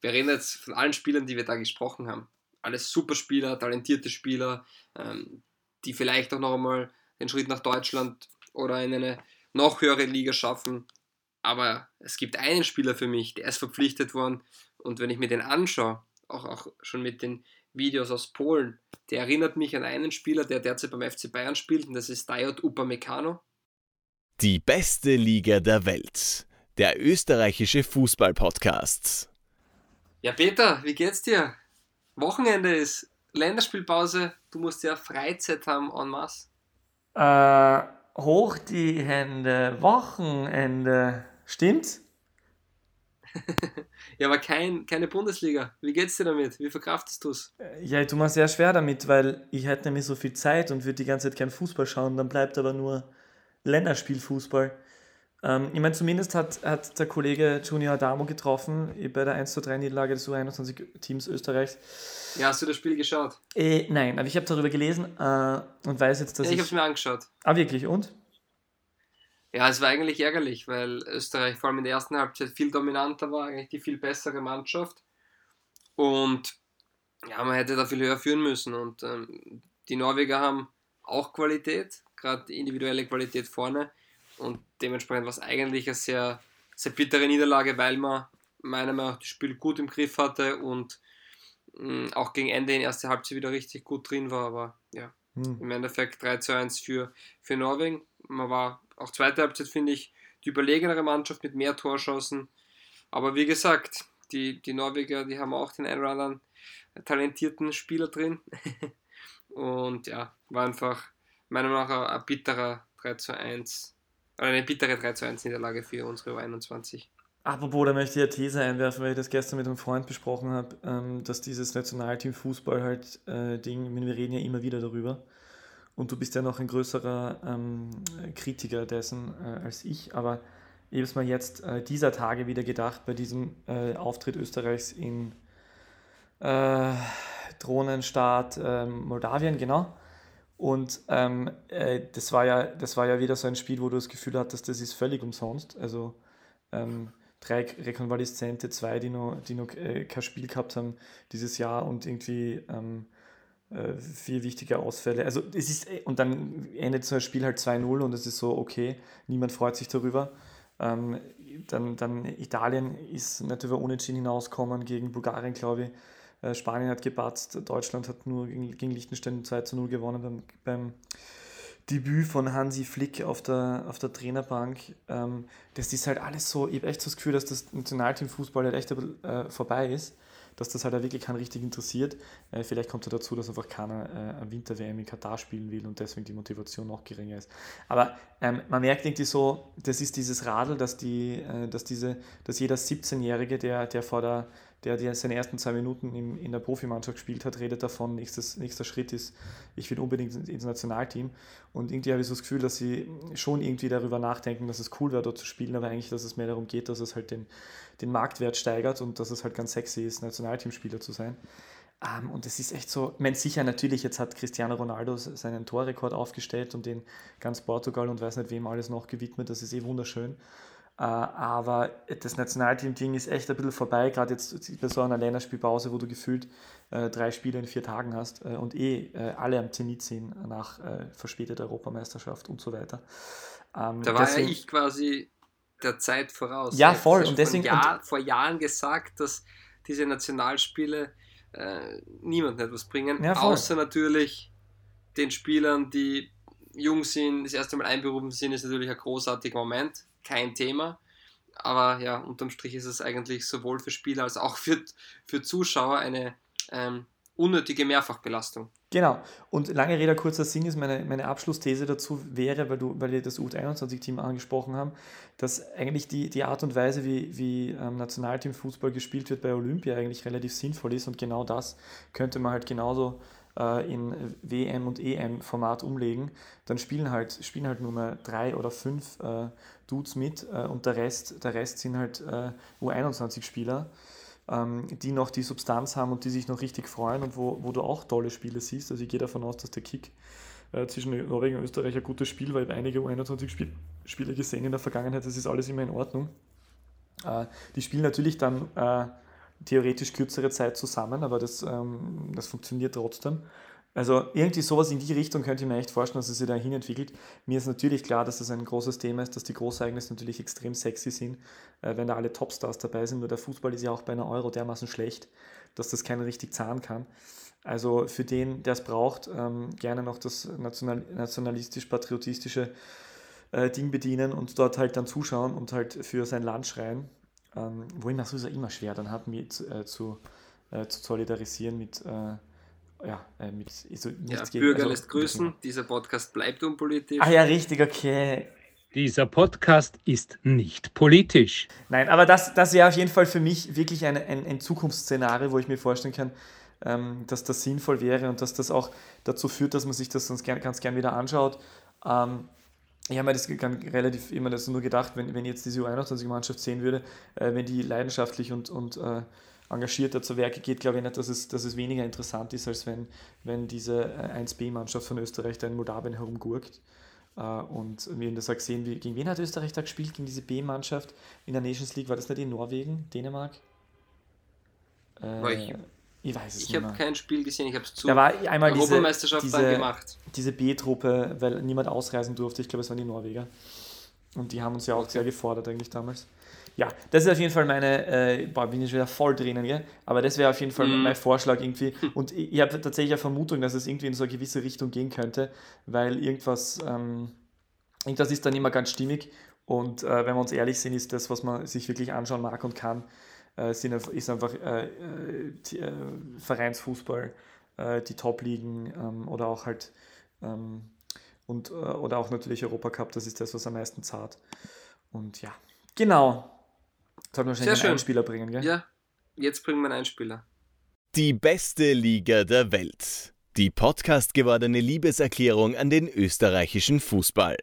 wir reden jetzt von allen Spielern, die wir da gesprochen haben. Alles super Spieler, talentierte Spieler, ähm, die vielleicht auch noch einmal den Schritt nach Deutschland oder in eine noch höhere Liga schaffen. Aber es gibt einen Spieler für mich, der ist verpflichtet worden. Und wenn ich mir den anschaue, auch, auch schon mit den Videos aus Polen, der erinnert mich an einen Spieler, der derzeit beim FC Bayern spielt, und das ist Dayot Upamecano. Die beste Liga der Welt. Der österreichische Fußball-Podcast. Ja, Peter, wie geht's dir? Wochenende ist Länderspielpause. Du musst ja Freizeit haben en masse. Äh, hoch die Hände. Wochenende. Stimmt's? ja, aber kein, keine Bundesliga. Wie geht's dir damit? Wie verkraftest du es? Ja, ich tue mir sehr schwer damit, weil ich hätte nämlich so viel Zeit und würde die ganze Zeit kein Fußball schauen. Dann bleibt aber nur Länderspielfußball. Ähm, ich meine, zumindest hat, hat der Kollege Junior Adamo getroffen bei der 1 zu 3 Niederlage des U21-Teams Österreichs. Ja, hast du das Spiel geschaut? Äh, nein, aber ich habe darüber gelesen äh, und weiß jetzt, dass ja, ich... ich habe es mir angeschaut. Ah, wirklich? Und? Ja, es war eigentlich ärgerlich, weil Österreich vor allem in der ersten Halbzeit viel dominanter war, eigentlich die viel bessere Mannschaft. Und ja, man hätte da viel höher führen müssen. Und ähm, die Norweger haben auch Qualität, gerade individuelle Qualität vorne. Und dementsprechend war es eigentlich eine sehr, sehr bittere Niederlage, weil man meiner Meinung nach das Spiel gut im Griff hatte und mh, mm, auch gegen Ende in erster Halbzeit wieder richtig gut drin war. Aber ja, hm. im Endeffekt 3 zu 1 für, für Norwegen. Man war auch zweite Halbzeit, finde ich, die überlegenere Mannschaft mit mehr Torschancen. Aber wie gesagt, die, die Norweger, die haben auch den einen oder anderen talentierten Spieler drin. und ja, war einfach meiner Meinung nach ein, bitterer 3 zu 1 oder eine bittere 3 zu 1 Niederlage für unsere U21. Apropos, da möchte ich eine These einwerfen, weil ich das gestern mit einem Freund besprochen habe, ähm, dass dieses Nationalteam Fußball halt äh, Ding, wir reden ja immer wieder darüber. Und du bist ja noch ein größerer ähm, Kritiker dessen äh, als ich, aber ich habe es mir jetzt äh, dieser Tage wieder gedacht, bei diesem Auftritt Österreichs in Drohnenstaat ähm, Moldawien, genau. Und ähm, äh, das, war ja, das war ja wieder so ein Spiel, wo du das Gefühl hattest, das ist völlig umsonst. Also ähm, drei Rekonvaleszente, zwei, die noch, die noch äh, kein Spiel gehabt haben dieses Jahr und irgendwie ähm, äh, vier wichtige Ausfälle. Also es ist, äh, und dann endet so ein Spiel halt 2-0 und es ist so, okay, niemand freut sich darüber. Ähm, dann, dann Italien ist nicht über Unentschieden hinausgekommen gegen Bulgarien, glaube ich. Äh, Spanien hat gepatzt, Deutschland hat nur gegen, Liechtenstein 2 zu 0 gewonnen beim, beim Debüt von Hansi Flick auf der, auf der Trainerbank. Ähm, das ist halt alles so, ich habe echt so das Gefühl, dass das Nationalteam Fußball halt echt äh, vorbei ist dass das halt auch wirklich keinen richtig interessiert. Äh, vielleicht kommt ja dazu, dass einfach keiner äh, Winter-WM in Katar spielen will und deswegen die Motivation noch geringer ist. Aber ähm, man merkt irgendwie so, das ist dieses Radl, dass, die, äh, dass, diese, dass jeder 17-Jährige, der, der vor der der, der seine ersten zwei Minuten in, in der Profimannschaft gespielt hat, redet davon, nächstes, nächster Schritt ist, ich will unbedingt ins Nationalteam. Und irgendwie habe ich so das Gefühl, dass sie schon irgendwie darüber nachdenken, dass es cool wäre, dort zu spielen, aber eigentlich, dass es mehr darum geht, dass es halt den, den Marktwert steigert und dass es halt ganz sexy ist, Nationalteamspieler zu sein. Um, ähm, und es ist echt so, ich meine, sicher natürlich, jetzt hat Cristiano Ronaldo seinen Torrekord aufgestellt und den ganz Portugal und weiß nicht wem alles noch gewidmet, das ist eh wunderschön. Uh, aber das Nationalteam-Ding ist echt ein bisschen vorbei, gerade jetzt bei so einer Länderspielpause, wo du gefühlt äh, drei Spiele in vier Tagen hast äh, und eh äh, alle am Zenit sind nach äh, verspäteter Europameisterschaft und so weiter. Ähm, da war deswegen, ja ich quasi der Zeit voraus. Ja, voll. Und deswegen. Jahr, vor Jahren gesagt, dass diese Nationalspiele äh, niemand etwas bringen. Ja, außer natürlich den Spielern, die jung sind, das erste Mal einberufen sind, ist natürlich ein großartiger Moment. Kein Thema. Aber ja, unterm Strich ist es eigentlich sowohl für Spieler als auch für, für Zuschauer eine ähm, unnötige Mehrfachbelastung. Genau. Und lange Rede, kurzer Sinn ist meine, meine Abschlussthese dazu wäre, weil, du, weil wir das U21-Team angesprochen haben, dass eigentlich die, die Art und Weise, wie, wie ähm, Nationalteam-Fußball gespielt wird bei Olympia eigentlich relativ sinnvoll ist und genau das könnte man halt genauso äh, in WM- und EM-Format umlegen. Dann spielen halt, spielen halt nur mehr drei oder fünf äh, Dudes mit äh, und der Rest, der Rest sind halt äh, U21-Spieler ähm, die noch die Substanz haben und die sich noch richtig freuen und wo, wo du auch tolle Spiele siehst. Also ich gehe davon aus, dass der Kick äh, zwischen Norwegen und Österreich ein gutes Spiel war. Ich habe einige U21-Spiele gesehen in der Vergangenheit, das ist alles immer in Ordnung. Äh, die spielen natürlich dann theoretisch kürzere Zeit zusammen, aber das, ähm, das funktioniert trotzdem. Also irgendwie sowas in die Richtung könnte ich mir echt vorstellen, dass es sich dahin entwickelt. Mir ist natürlich klar, dass das ein großes Thema ist, dass die Großereignisse natürlich extrem sexy sind, äh, wenn da alle Topstars dabei sind. Nur der Fußball ist ja auch bei einer Euro dermaßen schlecht, dass das keiner richtig zahlen kann. Also für den, der es braucht, ähm, gerne noch das national nationalistisch-patriotistische äh, Ding bedienen und dort halt dann zuschauen und halt für sein Land schreien. Ähm, wo ich mir sowieso immer schwer dann habe, mich äh, zu, äh, zu solidarisieren mit äh, ja, äh, mit so ja, Bürger also, lässt grüßen. Dieser Podcast bleibt unpolitisch. Ah ja, richtig, okay. Dieser Podcast ist nicht politisch. Nein, aber das, das wäre auf jeden Fall für mich wirklich ein, ein, ein Zukunftsszenario, wo ich mir vorstellen kann, ähm, dass das sinnvoll wäre und dass das auch dazu führt, dass man sich das sonst gern, ganz gern wieder anschaut. Ähm, ich habe mir das relativ immer das nur gedacht, wenn, wenn ich jetzt diese U21-Mannschaft sehen würde, äh, wenn die leidenschaftlich und, und äh, engagierter zu Werke geht, glaube ich nicht, dass es, dass es weniger interessant ist, als wenn, wenn diese 1B-Mannschaft von Österreich da in Moldawien herumgurkt. Äh, und wir haben das auch gesehen, wie, gegen wen hat Österreich da gespielt? Gegen diese B-Mannschaft in der Nations League? War das nicht in Norwegen, Dänemark? Äh, ich, weiß es ich nicht. Ich habe kein Spiel gesehen, ich habe es zu da war einmal Europameisterschaft diese, diese, gemacht. Diese B-Truppe, weil niemand ausreisen durfte, ich glaube, es waren die Norweger. Und die haben uns ja auch okay. sehr gefordert eigentlich damals ja, das ist auf jeden Fall meine, äh, boah, bin ich wieder voll drinnen, gell? aber das wäre auf jeden Fall mm. mein Vorschlag irgendwie. Und ich, ich habe tatsächlich eine Vermutung, dass es irgendwie in so eine gewisse Richtung gehen könnte, weil irgendwas, ähm, irgendwas ist dann immer ganz stimmig. Und äh, wenn wir uns ehrlich sind, ist das, was man sich wirklich anschauen mag und kann, äh, sind, ist einfach äh, äh, die, äh, Vereinsfußball, die Top-Ligen ähm, oder auch halt ähm, und, oder auch natürlich Europacup, das ist das, was am meisten zahlt. Und ja, genau. Sollten wir wahrscheinlich einen Einspieler bringen, gell? Ja, jetzt bringen wir einen Einspieler. Die beste Liga der Welt. Die Podcast gewordene Liebeserklärung an den österreichischen Fußball.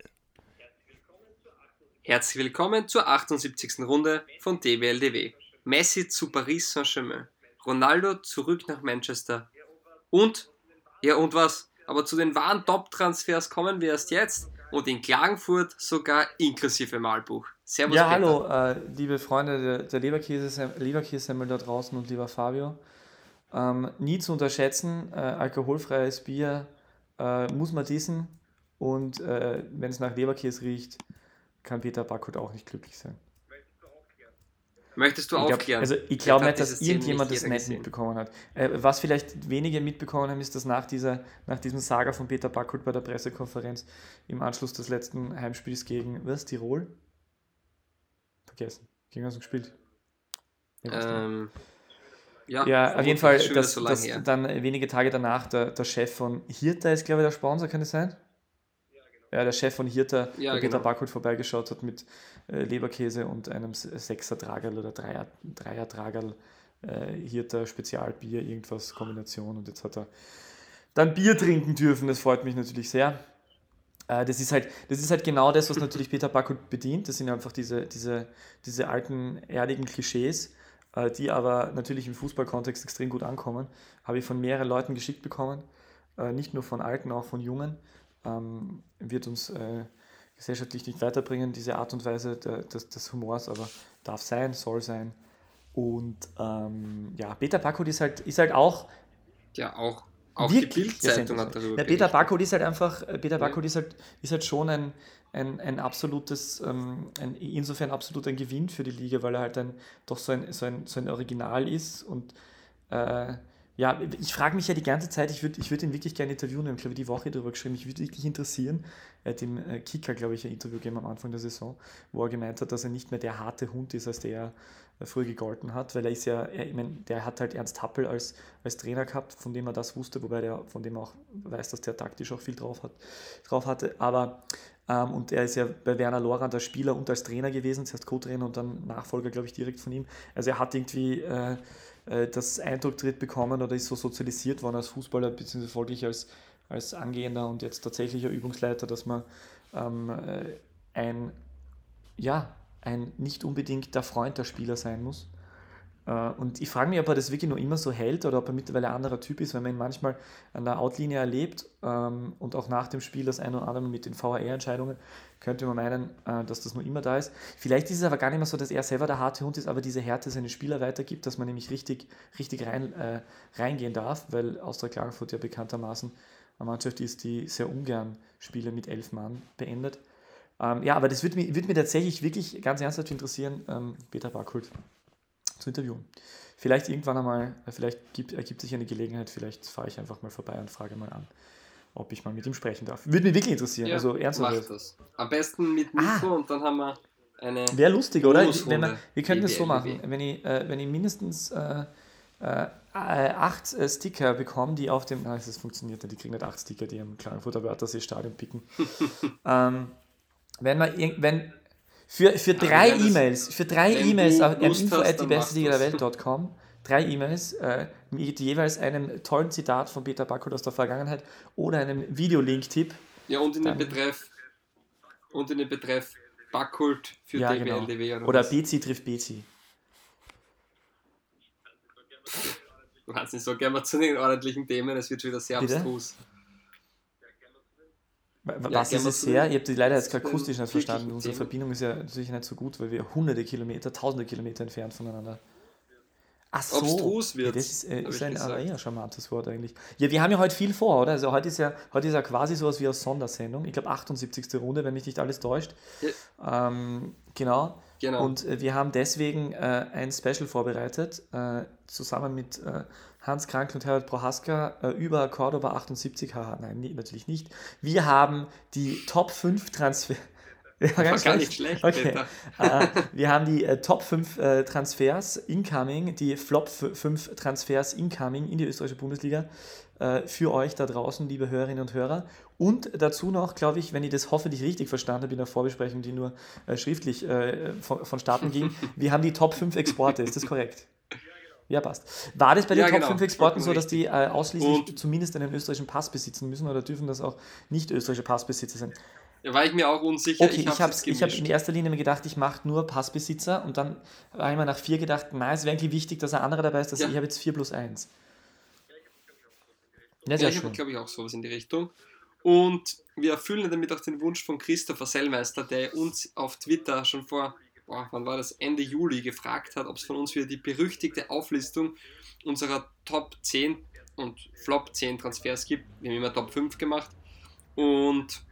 Herzlich willkommen zur 78. Runde von DWLDW. Messi zu Paris Saint-Germain. Ronaldo zurück nach Manchester. Und, ja und was? Aber zu den wahren Top-Transfers kommen wir erst jetzt und in Klagenfurt sogar inklusive Malbuch. Servus. Ja, Peter. hallo, äh, liebe Freunde der, der Leberkäsesemmel da draußen und lieber Fabio. Ähm, nie zu unterschätzen, äh, alkoholfreies Bier äh, muss man diesen und äh, wenn es nach Leberkäse riecht, kann Peter Backhut auch nicht glücklich sein. Möchtest du ich aufklären? also ich glaube nicht, dass irgendjemand nicht das nicht gesehen. mitbekommen hat. Äh, was vielleicht wenige mitbekommen haben, ist, dass nach, dieser, nach diesem Saga von Peter Backhut bei der Pressekonferenz im Anschluss des letzten Heimspiels gegen was, Tirol? Vergessen. Gegen was gespielt? Ähm, ja, ja auf jeden Fall, dass, so dass dann wenige Tage danach der, der Chef von Hirta ist, glaube ich, der Sponsor, kann es sein? Ja, der Chef von Hirta, ja, der Peter genau. Backholt vorbeigeschaut hat mit äh, Leberkäse und einem Sechser Tragerl oder Dreier, Dreier Tragerl äh, Hirta Spezialbier, irgendwas Kombination und jetzt hat er dann Bier trinken dürfen. Das freut mich natürlich sehr. Äh, das, ist halt, das ist halt genau das, was natürlich Peter Backholt bedient. Das sind einfach diese, diese, diese alten, erdigen Klischees, äh, die aber natürlich im Fußballkontext extrem gut ankommen. Habe ich von mehreren Leuten geschickt bekommen. Äh, nicht nur von Alten, auch von Jungen ähm, wird uns äh, gesellschaftlich nicht weiterbringen, diese Art und Weise der, des, des, Humors, aber darf sein, soll sein. Und ähm, ja, Peter Bakut ist halt, ist halt auch. Ja, auch. Auch die Bildzeitung hat darüber ja, Peter Bakut ist halt einfach, äh, Peter Bakut ist halt, ist halt schon ein, ein, ein absolutes, ähm, ein, insofern absolut ein Gewinn für die Liga, weil er halt ein, doch so ein, so ein, so ein Original ist und äh, ja, ich frage mich ja die ganze Zeit, ich würde ich würd ihn wirklich gerne interviewen, ich habe glaube die Woche darüber geschrieben, ich würde wirklich interessieren. Er hat dem äh, Kicker, glaube ich, ein Interview gegeben am Anfang der Saison, wo er gemeint hat, dass er nicht mehr der harte Hund ist, als der er äh, früher gegolten hat, weil er ist ja, er, ich meine, der hat halt Ernst Happel als, als Trainer gehabt, von dem er das wusste, wobei der, von dem auch weiß, dass der taktisch auch viel drauf, hat, drauf hatte, aber ähm, und er ist ja bei Werner Lorand als Spieler und als Trainer gewesen, zuerst Co-Trainer und dann Nachfolger, glaube ich, direkt von ihm. Also er hat irgendwie äh, äh, das Eindruck tritt bekommen oder ist so sozialisiert worden als Fußballer, beziehungsweise folglich als, als angehender und jetzt tatsächlicher Übungsleiter, dass man ähm, äh, ein, ja, ein nicht unbedingt der Freund der Spieler sein muss. Äh, und ich frage mich, ob er das wirklich noch immer so hält oder ob er mittlerweile ein anderer Typ ist, wenn man ihn manchmal an der Outlinie erlebt ähm, und auch nach dem Spiel das ein oder andere mit den VAR-Entscheidungen, könnte man meinen, äh, dass das noch immer da ist. Vielleicht ist es aber gar nicht mehr so, dass er selber der harte Hund ist, aber diese Härte seine Spieler weitergibt, dass man nämlich richtig, richtig rein, äh, reingehen darf, weil Austria Klagenfurt ja bekanntermaßen eine Mannschaft ist, die sehr ungern Spiele mit elf Mann beendet. Ähm, ja, aber das würde mich, würd mich tatsächlich wirklich ganz ernsthaft interessieren, ähm, Peter Barkult zu interviewen. Vielleicht irgendwann einmal, äh, vielleicht gibt, ergibt sich eine Gelegenheit, vielleicht fahre ich einfach mal vorbei und frage mal an, ob ich mal mit ihm sprechen darf. Würde mich wirklich interessieren. Ja, also ernsthaft. das. Am besten mit Mikro ah, und dann haben wir eine. Wäre lustig, oder? Wenn man, wir könnten es so machen. Wenn ich, äh, wenn ich mindestens äh, äh, acht äh, Sticker bekomme, die auf dem. Nein, das funktioniert nicht. Die kriegen nicht acht Sticker, die am Klagenfurter Wörthersee Stadion picken. ähm, wenn man wenn für, für drei ja, E-Mails, für drei E-Mails an info at die beste Liga der Welt.com, drei E-Mails äh, mit jeweils einem tollen Zitat von Peter Backhol aus der Vergangenheit oder einem Videolink-Tipp. Ja, und in den Betreff und in den Betreff Backkult für ja, DBLDW genau. oder, oder BC trifft BC. Wahnsinn, so gerne mal zu den ordentlichen Themen, es wird schon wieder sehr Bitte? abstrus. Was ja, ist es her? Ich habe die leider jetzt akustisch nicht verstanden. Unsere Verbindung ist ja natürlich nicht so gut, weil wir hunderte Kilometer, tausende Kilometer entfernt voneinander. Ach so, Obstrus wird. Ja, das ist, äh, ist ein aber eher charmantes Wort eigentlich. Ja, wir haben ja heute viel vor, oder? Also heute ist ja, heute ist ja quasi sowas wie eine Sondersendung. Ich glaube 78. Runde, wenn mich nicht alles täuscht. Ja. Ähm, genau. Genau. Und äh, wir haben deswegen äh, ein Special vorbereitet, äh, zusammen mit äh, Hans Krank und Herbert Prohaska äh, über Cordoba 78. Haha, nein, nee, natürlich nicht. Wir haben die Top 5 Transfer. Ja, gar, gar nicht schlecht. Okay. äh, wir haben die Top 5 äh, Transfers incoming, die Flop 5 Transfers incoming in die österreichische Bundesliga für euch da draußen, liebe Hörerinnen und Hörer. Und dazu noch, glaube ich, wenn ich das hoffentlich richtig verstanden habe in der Vorbesprechung, die nur äh, schriftlich äh, von, vonstatten ging, wir haben die Top 5 Exporte, ist das korrekt? Ja, passt. War das bei den ja, Top genau. 5 Exporten so, dass die äh, ausschließlich und zumindest einen österreichischen Pass besitzen müssen oder dürfen das auch nicht österreichische Passbesitzer sein? Ja, war ich mir auch unsicher. Okay, ich, ich habe hab in erster Linie mir gedacht, ich mache nur Passbesitzer und dann habe ich mir nach vier gedacht, na, es wäre eigentlich wichtig, dass ein anderer dabei ist, dass ja. ich habe jetzt 4 plus 1. Ja, ja ich habe, glaube ich, auch sowas in die Richtung. Und wir erfüllen damit auch den Wunsch von Christopher Sellmeister, der uns auf Twitter schon vor boah, wann war das, Ende Juli gefragt hat, ob es von uns wieder die berüchtigte Auflistung unserer Top 10 und Flop 10 Transfers gibt. Wir haben immer Top 5 gemacht. Und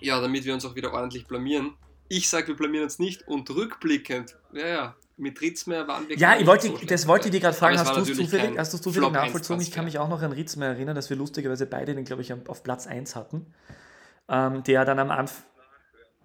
ja, damit wir uns auch wieder ordentlich blamieren. Ich sage, wir blamieren uns nicht und rückblickend, ja, ja, mit Ritzmeier waren wir. Ja, ich wollte, so das wollte ich dir gerade fragen. Hast du es zufällig, hast zufällig nachvollzogen? Ich kann mich auch noch an Ritzmeier erinnern, dass wir lustigerweise beide den, glaube ich, auf Platz 1 hatten. Ähm, der dann am Anfang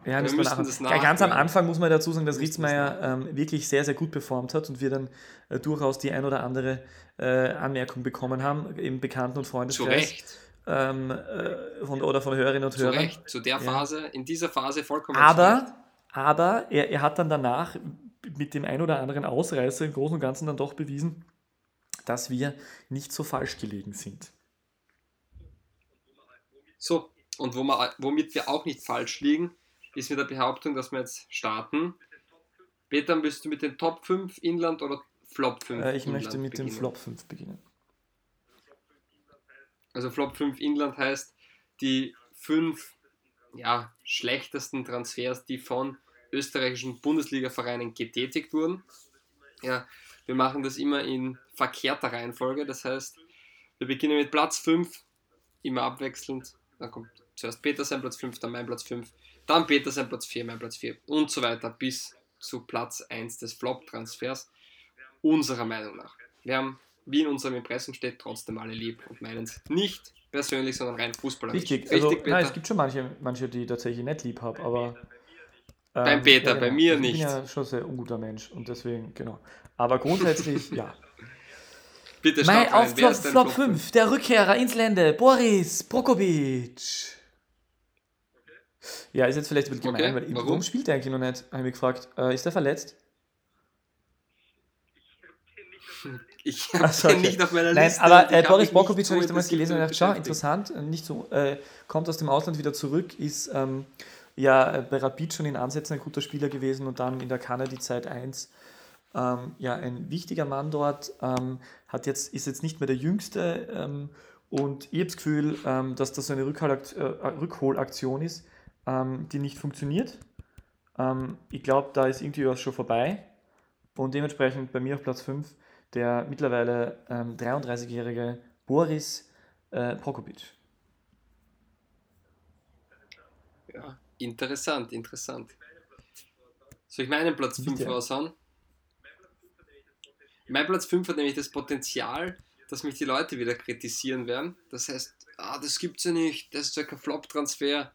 ja, wir müssen das. Ganz am Anfang muss man dazu sagen, dass Ritzmeier ähm, wirklich sehr, sehr gut performt hat und wir dann äh, durchaus die ein oder andere äh, Anmerkung bekommen haben im Bekannten- und Freundeskreis. Zu Recht. Ähm, äh, von, oder von Hörerinnen und zu Hörern. Recht, zu der Phase, ja. in dieser Phase vollkommen Aber, aber er, er hat dann danach mit dem ein oder anderen Ausreißer im Großen und Ganzen dann doch bewiesen, dass wir nicht so falsch gelegen sind. So, und womit wir auch nicht falsch liegen, ist mit der Behauptung, dass wir jetzt starten. Peter, willst du mit den Top 5 Inland oder Flop 5? Äh, ich Inland möchte mit beginnen? dem Flop 5 beginnen. Also Flop 5 Inland heißt die fünf ja, schlechtesten Transfers, die von österreichischen Bundesliga-Vereinen getätigt wurden. Ja, wir machen das immer in verkehrter Reihenfolge. Das heißt, wir beginnen mit Platz 5, immer abwechselnd. Dann kommt zuerst Peter sein Platz 5, dann mein Platz 5, dann Peter sein Platz 4, mein Platz 4 und so weiter bis zu Platz 1 des Flop-Transfers, unserer Meinung nach. Wir haben, wie in unserem Impressum steht, trotzdem alle lieb und meinen es nicht persönlich, sondern rein fußballerisch. Richtig, also, Richtig nein, es gibt schon manche, manche, die tatsächlich nicht lieb haben, aber... Ähm, Beim Peter, ja, genau. bei mir ich nicht. Ich bin ja schon sehr unguter Mensch und deswegen, genau. Aber grundsätzlich, ja. Bitte Mein auf Flop, Flop 5, der Rückkehrer ins Lände, Boris Prokovic. Ja, ist jetzt vielleicht ein bisschen okay. gemein, weil warum? warum spielt er eigentlich noch nicht? Habe ich mich gefragt. Äh, ist er verletzt? Ich habe so, okay. nicht auf meiner Nein, Liste. aber äh, Boris Bokovic habe ich damals gelesen und gedacht, schau, interessant, nicht so, äh, kommt aus dem Ausland wieder zurück, ist ähm, ja äh, bei Rapid schon in Ansätzen ein guter Spieler gewesen und dann in der Kanada die Zeit 1 Ähm, ja, ein wichtiger Mann dort, ähm, hat jetzt, ist jetzt nicht mehr der Jüngste ähm, und ich habe das Gefühl, ähm, dass das so eine Rückholakt äh, Rückholaktion ist, ähm, die nicht funktioniert. Ähm, ich glaube, da ist irgendwie was schon vorbei und dementsprechend bei mir auf Platz 5 der mittlerweile 33-jährige Boris äh, Prokopic. Ja, interessant, interessant. Soll ich meinen Platz 5 raushauen? Mein Platz 5 hat nämlich das Potenzial, dass mich die Leute wieder kritisieren werden. Das heißt, ah, das gibt's ja nicht, das ist ja kein Flop-Transfer.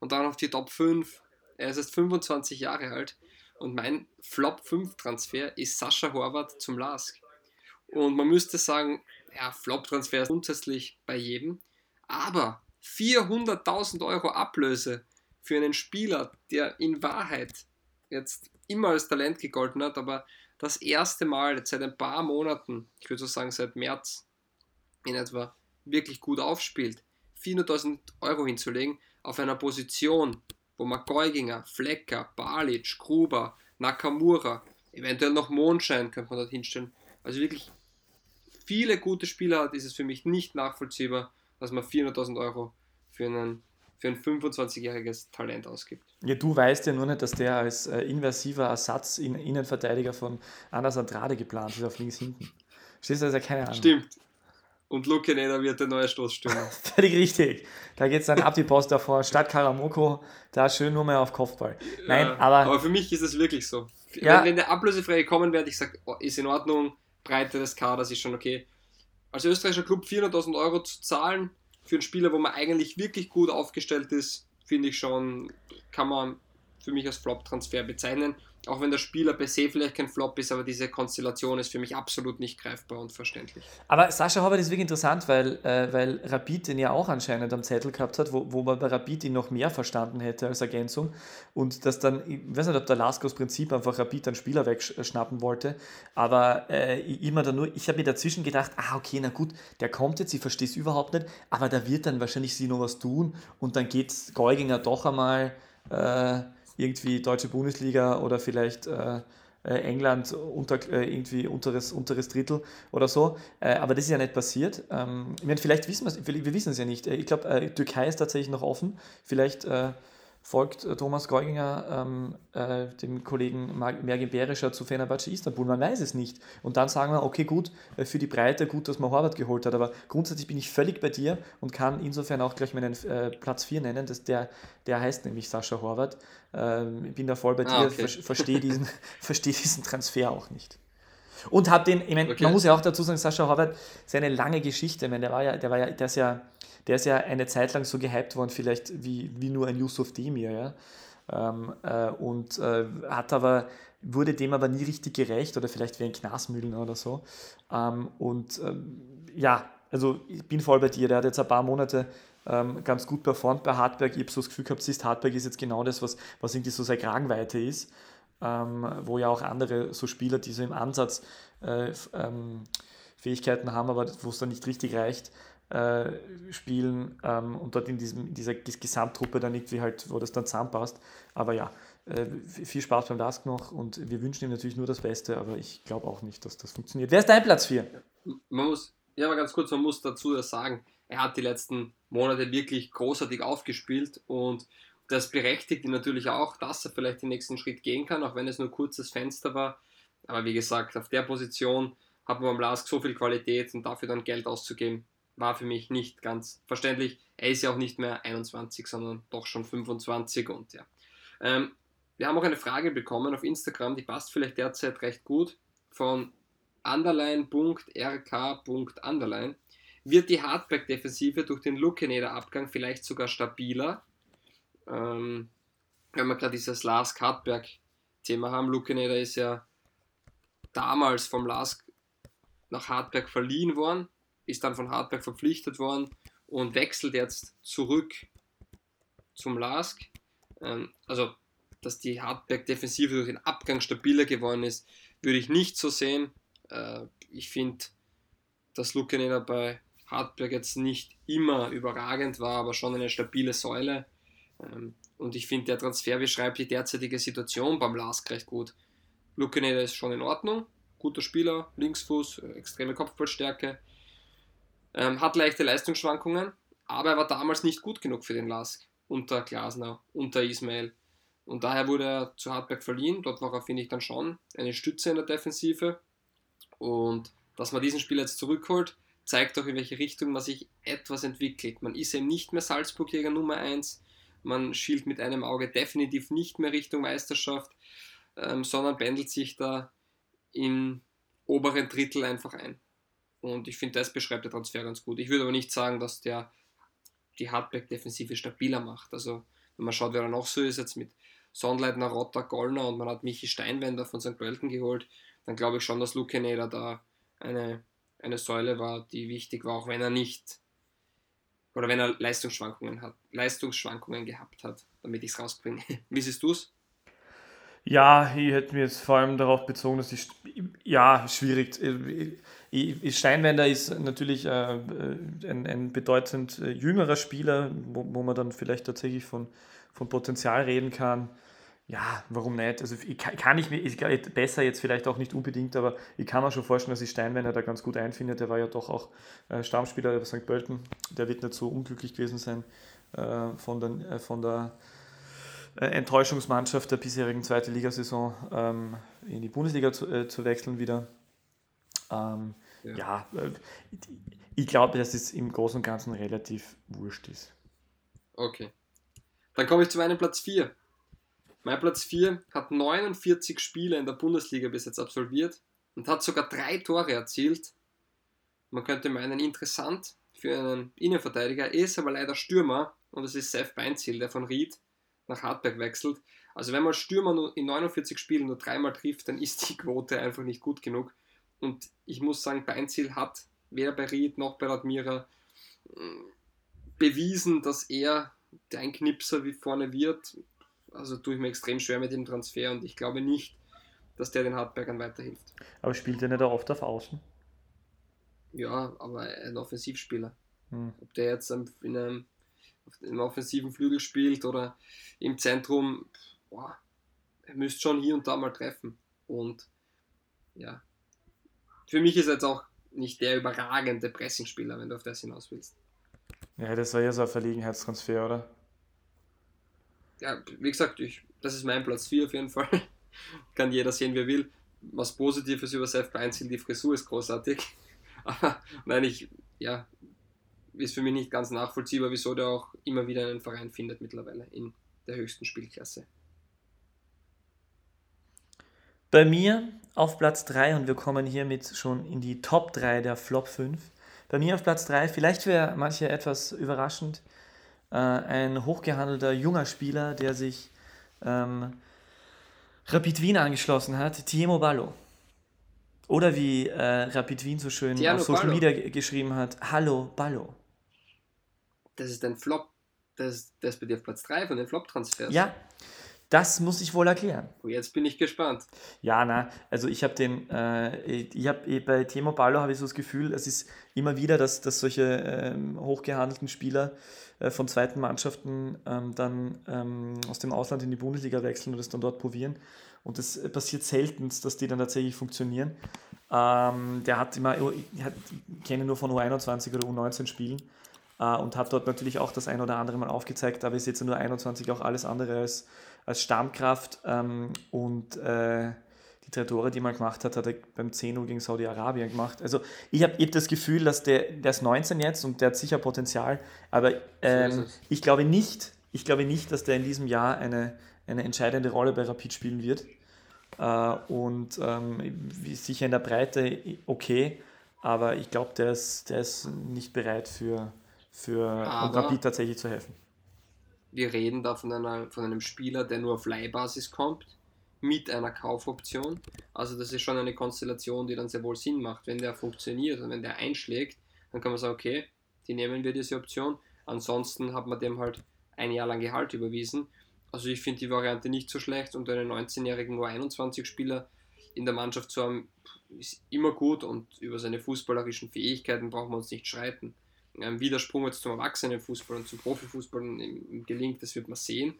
Und dann auf die Top 5. Er ist erst 25 Jahre alt. Und mein Flop 5 Transfer ist Sascha Horvath zum Lask. Und man müsste sagen, ja, Flop-Transfer ist grundsätzlich bei jedem. Aber 400.000 Euro Ablöse für einen Spieler, der in Wahrheit jetzt immer als Talent gegolten hat, aber das erste Mal jetzt seit ein paar Monaten, ich würde so sagen seit März in etwa, wirklich gut aufspielt, 400.000 Euro hinzulegen auf einer Position, wo man Geuginger, Flecker, Balic, Gruber, Nakamura, eventuell noch Mondschein könnte man dort hinstellen. Also wirklich viele gute Spieler hat, ist es für mich nicht nachvollziehbar, dass man 400.000 Euro für, einen, für ein 25-jähriges Talent ausgibt. Ja, du weißt ja nur nicht, dass der als äh, inversiver Ersatz in Innenverteidiger von Anders Andrade geplant ist auf links hinten. Stehst du, also keine Ahnung. Stimmt. Und Luke Neder wird der neue Stoßstürmer. Völlig richtig. Da geht es dann ab die Post davor. Statt Karamoko, da schön nur mehr auf Kopfball. Nein, ja, aber. Aber für mich ist es wirklich so. Ja. Wenn, wenn der ablösefrei kommen wird, ich sage, oh, ist in Ordnung, Breite des Kaders ist schon okay. Als österreichischer Club 400.000 Euro zu zahlen für einen Spieler, wo man eigentlich wirklich gut aufgestellt ist, finde ich schon, kann man für mich als Flop-Transfer bezeichnen. Auch wenn der Spieler per se vielleicht kein Flop ist, aber diese Konstellation ist für mich absolut nicht greifbar und verständlich. Aber Sascha Horvath ist wirklich interessant, weil, äh, weil Rapid den ja auch anscheinend am Zettel gehabt hat, wo, wo man bei Rapid ihn noch mehr verstanden hätte als Ergänzung. Und dass dann, ich weiß nicht, ob der Lask aus Prinzip einfach Rapid einen Spieler wegschnappen wollte, aber äh, immer dann nur, ich habe mir dazwischen gedacht, ah, okay, na gut, der kommt jetzt, ich verstehe es überhaupt nicht, aber da wird dann wahrscheinlich sie noch was tun und dann geht Geuginger doch einmal. Äh, irgendwie deutsche Bundesliga oder vielleicht äh, äh, England unter, äh, irgendwie unteres, unteres Drittel oder so. Äh, aber das ist ja nicht passiert. Ähm, ich meine, vielleicht wissen wir, wir wissen es ja nicht. Äh, ich glaube, äh, Türkei ist tatsächlich noch offen. Vielleicht folgt Thomas Geuginger ähm, äh, dem Kollegen Mergin Berischer zu Fenerbahce Istanbul. Man weiß es nicht. Und dann sagen wir, okay, gut, für die Breite gut, dass man Horvath geholt hat. Aber grundsätzlich bin ich völlig bei dir und kann insofern auch gleich meinen äh, Platz 4 nennen. Das, der, der heißt nämlich Sascha Horvath. Ähm, ich bin da voll bei ah, dir, okay. ver verstehe diesen, versteh diesen Transfer auch nicht. Und habe den, ich meine, okay. man muss ja auch dazu sagen, Sascha Horvath, seine lange Geschichte, ich meine, der war ja, der war ja, der ist ja der ist ja eine Zeit lang so gehypt worden, vielleicht wie, wie nur ein Yusuf Demir, ja. Ähm, äh, und äh, hat aber, wurde dem aber nie richtig gerecht oder vielleicht wie ein Knasmühlen oder so. Ähm, und ähm, ja, also ich bin voll bei dir, der hat jetzt ein paar Monate ähm, ganz gut performt bei Hartberg. Ich habe so das Gefühl gehabt, siehst, Hartberg ist jetzt genau das, was, was irgendwie so seine Kragenweite ist, ähm, wo ja auch andere so Spieler, die so im Ansatz äh, ähm, Fähigkeiten haben, aber wo es dann nicht richtig reicht, äh, spielen ähm, und dort in, diesem, in dieser Gesamttruppe dann irgendwie halt, wo das dann zusammenpasst. Aber ja, äh, viel Spaß beim Lask noch und wir wünschen ihm natürlich nur das Beste, aber ich glaube auch nicht, dass das funktioniert. Wer ist dein Platz 4? Man muss, ja, aber ganz kurz, man muss dazu sagen, er hat die letzten Monate wirklich großartig aufgespielt und das berechtigt ihn natürlich auch, dass er vielleicht den nächsten Schritt gehen kann, auch wenn es nur ein kurzes Fenster war. Aber wie gesagt, auf der Position hat man beim Lask so viel Qualität und dafür dann Geld auszugeben, war für mich nicht ganz verständlich. Er ist ja auch nicht mehr 21, sondern doch schon 25 und ja. Ähm, wir haben auch eine Frage bekommen auf Instagram, die passt vielleicht derzeit recht gut, von underline.rk.underline. Wird die Hardback-Defensive durch den Lukeneder-Abgang vielleicht sogar stabiler? Ähm, wenn wir gerade dieses Lars Hartberg-Thema haben, Lukeneder ist ja damals vom Lars nach Hartberg verliehen worden ist dann von Hartberg verpflichtet worden und wechselt jetzt zurück zum Lask. Ähm, also, dass die Hartberg-Defensive durch den Abgang stabiler geworden ist, würde ich nicht so sehen. Äh, ich finde, dass Lukaneda bei Hartberg jetzt nicht immer überragend war, aber schon eine stabile Säule. Ähm, und ich finde, der Transfer beschreibt die derzeitige Situation beim Lask recht gut. Lukineda ist schon in Ordnung, guter Spieler, Linksfuß, extreme Kopfballstärke, ähm, hat leichte Leistungsschwankungen, aber er war damals nicht gut genug für den Lask unter Glasner, unter Ismail. Und daher wurde er zu Hartberg verliehen. Dort war er, finde ich, dann schon eine Stütze in der Defensive. Und dass man diesen Spieler jetzt zurückholt, zeigt auch, in welche Richtung man sich etwas entwickelt. Man ist eben nicht mehr Salzburg-Jäger Nummer 1. Man schielt mit einem Auge definitiv nicht mehr Richtung Meisterschaft, ähm, sondern pendelt sich da im oberen Drittel einfach ein. Und ich finde, das beschreibt der Transfer ganz gut. Ich würde aber nicht sagen, dass der die Hardback-Defensive stabiler macht. Also, wenn man schaut, wer da noch so ist, jetzt mit Sondleitner, Rotter, Gollner und man hat Michi Steinwender von St. Pölten geholt, dann glaube ich schon, dass Luke Neder da eine, eine Säule war, die wichtig war, auch wenn er nicht oder wenn er Leistungsschwankungen hat, Leistungsschwankungen gehabt hat, damit ich es rausbringe. Wie siehst du es? Ja, ich hätte mir jetzt vor allem darauf bezogen, dass ich, ja, schwierig. Steinwender ist natürlich äh, ein, ein, bedeutend äh, jüngerer Spieler, wo, wo, man dann vielleicht tatsächlich von, von Potenzial reden kann. Ja, warum nicht? Also ich kann, kann ich mir, ich, besser jetzt vielleicht auch nicht unbedingt, aber ich kann mir schon vorstellen, dass sich Steinwender da ganz gut einfindet. Der war ja doch auch äh, Stammspieler bei St. Pölten. Der wird nicht so unglücklich gewesen sein äh, von, den, äh, von der äh, Enttäuschungsmannschaft der bisherigen zweiten Ligasaison ähm, in die Bundesliga zu, äh, zu wechseln wieder. Ähm, ja, ja äh, ich glaube, dass es im Großen und Ganzen relativ wurscht ist. Okay. Dann komme ich zu meinem Platz 4. Mein Platz 4 hat 49 Spiele in der Bundesliga bis jetzt absolviert und hat sogar drei Tore erzielt. Man könnte meinen, interessant für einen Innenverteidiger, er ist aber leider Stürmer und das ist Seth Beinziel, der von Ried nach Hartberg wechselt. Also wenn man Stürmer in 49 Spielen nur dreimal trifft, dann ist die Quote einfach nicht gut genug. Und ich muss sagen, Beinziel hat weder bei Ried noch bei Admira mm, bewiesen, dass er der Einknipser wie vorne wird. Also tue ich mir extrem schwer mit dem Transfer und ich glaube nicht, dass der den Hartbergern weiterhilft. Aber spielt er nicht auch oft auf Außen? Ja, aber ein Offensivspieler. Hm. Ob der jetzt in einem im offensiven Flügel spielt oder im Zentrum, boah, er müsste schon hier und da mal treffen. Und ja, für mich ist er jetzt auch nicht der überragende Pressingspieler, wenn du auf das hinaus willst. Ja, das war ja so ein Verlegenheitstransfer, oder? Ja, wie gesagt, ich, das ist mein Platz 4 auf jeden Fall. Kann jeder sehen, wie er will. Was Positives über Seth Beinzel, die Frisur ist großartig. Nein, ich, ja, ist für mich nicht ganz nachvollziehbar, wieso der auch immer wieder einen Verein findet mittlerweile in der höchsten Spielklasse. Bei mir auf Platz 3 und wir kommen hiermit schon in die Top 3 der Flop 5. Bei mir auf Platz 3, vielleicht für manche etwas überraschend, äh, ein hochgehandelter junger Spieler, der sich ähm, Rapid Wien angeschlossen hat, Tiemo Ballo. Oder wie äh, Rapid Wien so schön Tiano auf Social Ballo. Media geschrieben hat, Hallo Ballo das ist ein Flop. Das, das ist bei dir auf Platz 3 von den Flop-Transfers. Ja, das muss ich wohl erklären. Oh, jetzt bin ich gespannt. Ja, na, also ich habe den, äh, ich habe eh, bei Timo Ballo habe ich so das Gefühl, es ist immer wieder, dass, dass solche ähm, hochgehandelten Spieler äh, von zweiten Mannschaften ähm, dann ähm, aus dem Ausland in die Bundesliga wechseln und es dann dort probieren. Und das passiert selten, dass die dann tatsächlich funktionieren. Ähm, der hat immer, ich, hat, ich kenne nur von U21 oder U19 Spielen äh, und hat dort natürlich auch das ein oder andere Mal aufgezeigt, aber ist jetzt nur 21 auch alles andere als, als Stammkraft ähm, und äh, drei Tore, die man gemacht hat, hat er beim 10-0 gegen Saudi-Arabien gemacht. Also ich habe hab das Gefühl, dass der, der ist 19 jetzt und der hat sicher Potenzial, aber ähm, ich, glaube nicht, ich glaube nicht, dass der in diesem Jahr eine, eine entscheidende Rolle bei Rapid spielen wird. Uh, und ähm, sicher in der Breite okay, aber ich glaube, der ist, der ist nicht bereit für, für Aber Rapid tatsächlich zu helfen. Wir reden da von, einer, von einem Spieler, der nur auf Leihbasis kommt, mit einer Kaufoption. Also das ist schon eine Konstellation, die dann sehr wohl Sinn macht. Wenn der funktioniert und wenn der einschlägt, dann kann man sagen, okay, die nehmen wir diese Option. Ansonsten hat man dem halt ein Jahr lang Gehalt überwiesen. Also ich finde die Variante nicht so schlecht und einen 19-jährigen U21-Spieler in der Mannschaft zu haben, ist immer gut und über seine fußballerischen Fähigkeiten brauchen wir uns nicht streiten ein Widersprung jetzt zum Erwachsenenfußball und zum Profifußball gelingt, das wird man sehen.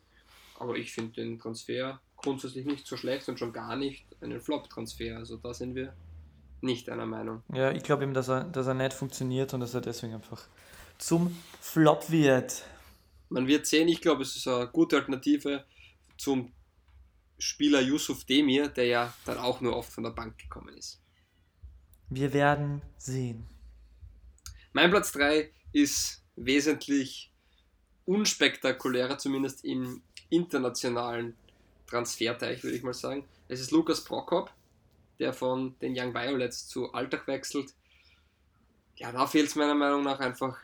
Aber ich finde den Transfer grundsätzlich nicht so schlecht und schon gar nicht einen Flop-Transfer. Also da sind wir nicht einer Meinung. Ja, ich glaube eben, dass er, dass er nicht funktioniert und dass er deswegen einfach zum Flop wird. Man wird sehen, ich glaube, es ist eine gute Alternative zum Spieler Yusuf Demir, der ja dann auch nur oft von der Bank gekommen ist. Wir werden sehen. Mein Platz 3 ist wesentlich unspektakulärer, zumindest im internationalen Transferteich, würde ich mal sagen. Es ist Lukas Prokop, der von den Young Violets zu Alltag wechselt. Ja, da fehlt es meiner Meinung nach einfach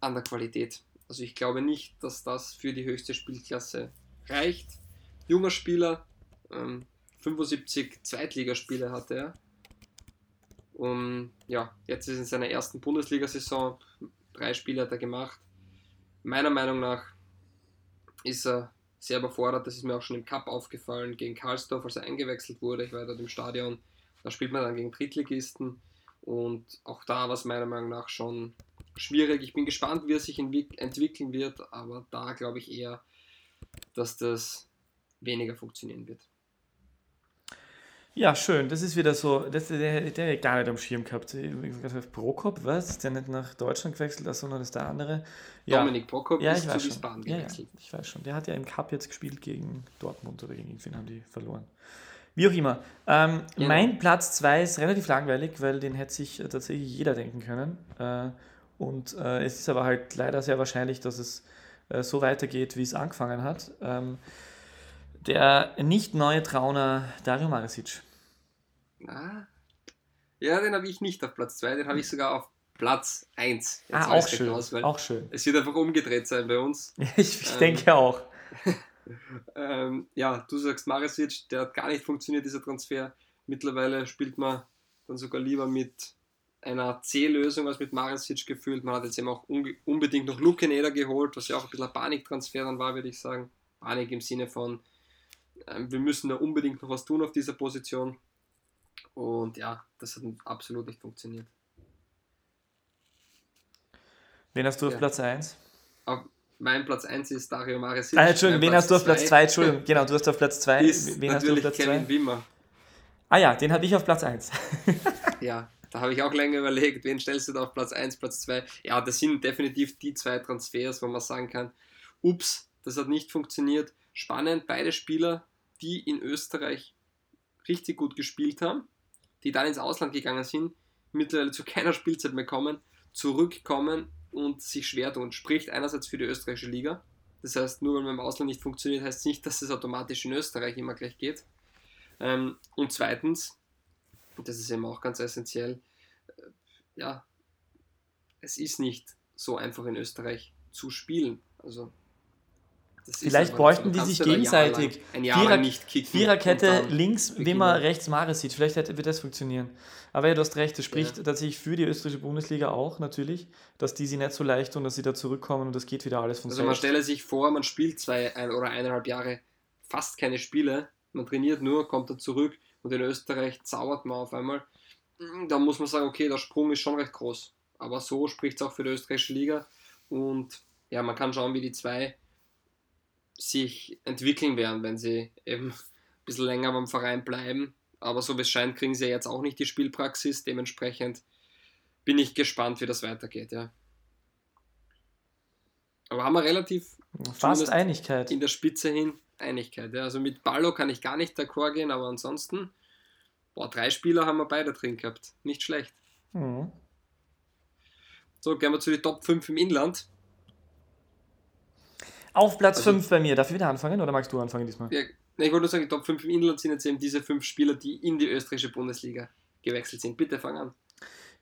an der Qualität. Also ich glaube nicht, dass das für die höchste Spielklasse reicht. Junger Spieler, ähm, 75 Zweitligaspiele hatte er. Und ja, jetzt ist in seiner ersten Bundesliga-Saison, drei Spiele hat er gemacht. Meiner Meinung nach ist er sehr überfordert. Das ist mir auch schon im Cup aufgefallen gegen Karlsdorf, als er eingewechselt wurde. Ich war dort im Stadion. Da spielt man dann gegen Drittligisten. Und auch da war es meiner Meinung nach schon schwierig. Ich bin gespannt, wie er sich entwickeln wird, aber da glaube ich eher, dass das weniger funktionieren wird. Ja, schön. Das ist wieder so, das, der, der gar nicht am Schirm gehabt. Prokop, was? Ist der nicht nach Deutschland gewechselt, sondern ist der andere? Ja. Dominik Prokop ja, ist zu Wiesbaden gewechselt. Ja, ja, ich weiß schon. Der hat ja im Cup jetzt gespielt gegen Dortmund oder gegen wen haben die verloren. Wie auch immer. Ähm, genau. Mein Platz 2 ist relativ langweilig, weil den hätte sich tatsächlich jeder denken können. Äh, und äh, es ist aber halt leider sehr wahrscheinlich, dass es äh, so weitergeht, wie es angefangen hat. Ähm, der nicht neue Trauner Dario Marisic. Ah. Ja, den habe ich nicht auf Platz 2, den habe ich sogar auf Platz 1. Jetzt ah, auch schön, aus, auch schön. Es wird einfach umgedreht sein bei uns. ich, ich ähm, denke auch. ähm, ja, du sagst Marisic, der hat gar nicht funktioniert, dieser Transfer. Mittlerweile spielt man dann sogar lieber mit einer C-Lösung als mit Marisic gefühlt. Man hat jetzt eben auch unbedingt noch Lukeneder geholt, was ja auch ein bisschen ein Paniktransfer dann war, würde ich sagen. Panik im Sinne von, ähm, wir müssen da unbedingt noch was tun auf dieser Position. Und ja, das hat absolut nicht funktioniert. Wen hast du auf ja. Platz 1? Auf mein Platz 1 ist Dario Maresic. Ah, Entschuldigung, wen Platz hast du auf Platz 2? Entschuldigung, genau, du hast auf Platz 2. Wen hast du auf Platz Kevin zwei? Wimmer. Ah ja, den habe ich auf Platz 1. ja, da habe ich auch länger überlegt, wen stellst du da auf Platz 1, Platz 2? Ja, das sind definitiv die zwei Transfers, wo man sagen kann, ups, das hat nicht funktioniert. Spannend, beide Spieler, die in Österreich richtig gut gespielt haben, die dann ins Ausland gegangen sind, mittlerweile zu keiner Spielzeit mehr kommen, zurückkommen und sich schwer tun. Spricht einerseits für die österreichische Liga. Das heißt, nur weil man im Ausland nicht funktioniert, heißt es nicht, dass es automatisch in Österreich immer gleich geht. Ähm, und zweitens, und das ist eben auch ganz essentiell, äh, ja, es ist nicht so einfach in Österreich zu spielen. Also Vielleicht bräuchten die sich gegenseitig. Ein Jahr Vierer, nicht kicken Viererkette links, Wimmer rechts Mares sieht. Vielleicht wird das funktionieren. Aber ja, du hast recht, das spricht ja. tatsächlich für die österreichische Bundesliga auch natürlich, dass die sie nicht so leicht tun, dass sie da zurückkommen und das geht wieder alles von Also man stelle sich vor, man spielt zwei ein oder eineinhalb Jahre fast keine Spiele, man trainiert nur, kommt dann zurück und in Österreich zaubert man auf einmal. Da muss man sagen, okay, der Sprung ist schon recht groß. Aber so spricht es auch für die österreichische Liga und ja, man kann schauen, wie die zwei sich entwickeln werden, wenn sie eben ein bisschen länger beim Verein bleiben. Aber so wie es scheint, kriegen sie jetzt auch nicht die Spielpraxis. Dementsprechend bin ich gespannt, wie das weitergeht. Ja. Aber haben wir relativ fast Einigkeit in der Spitze hin Einigkeit. Ja. Also mit Ballo kann ich gar nicht d'accord gehen, aber ansonsten, boah, drei Spieler haben wir beide drin gehabt. Nicht schlecht. Mhm. So, gehen wir zu den Top 5 im Inland. Auf Platz also, 5 bei mir. Darf ich wieder anfangen oder magst du anfangen diesmal? Ja, ich wollte nur sagen, die Top 5 im Inland sind jetzt eben diese fünf Spieler, die in die österreichische Bundesliga gewechselt sind. Bitte fang an.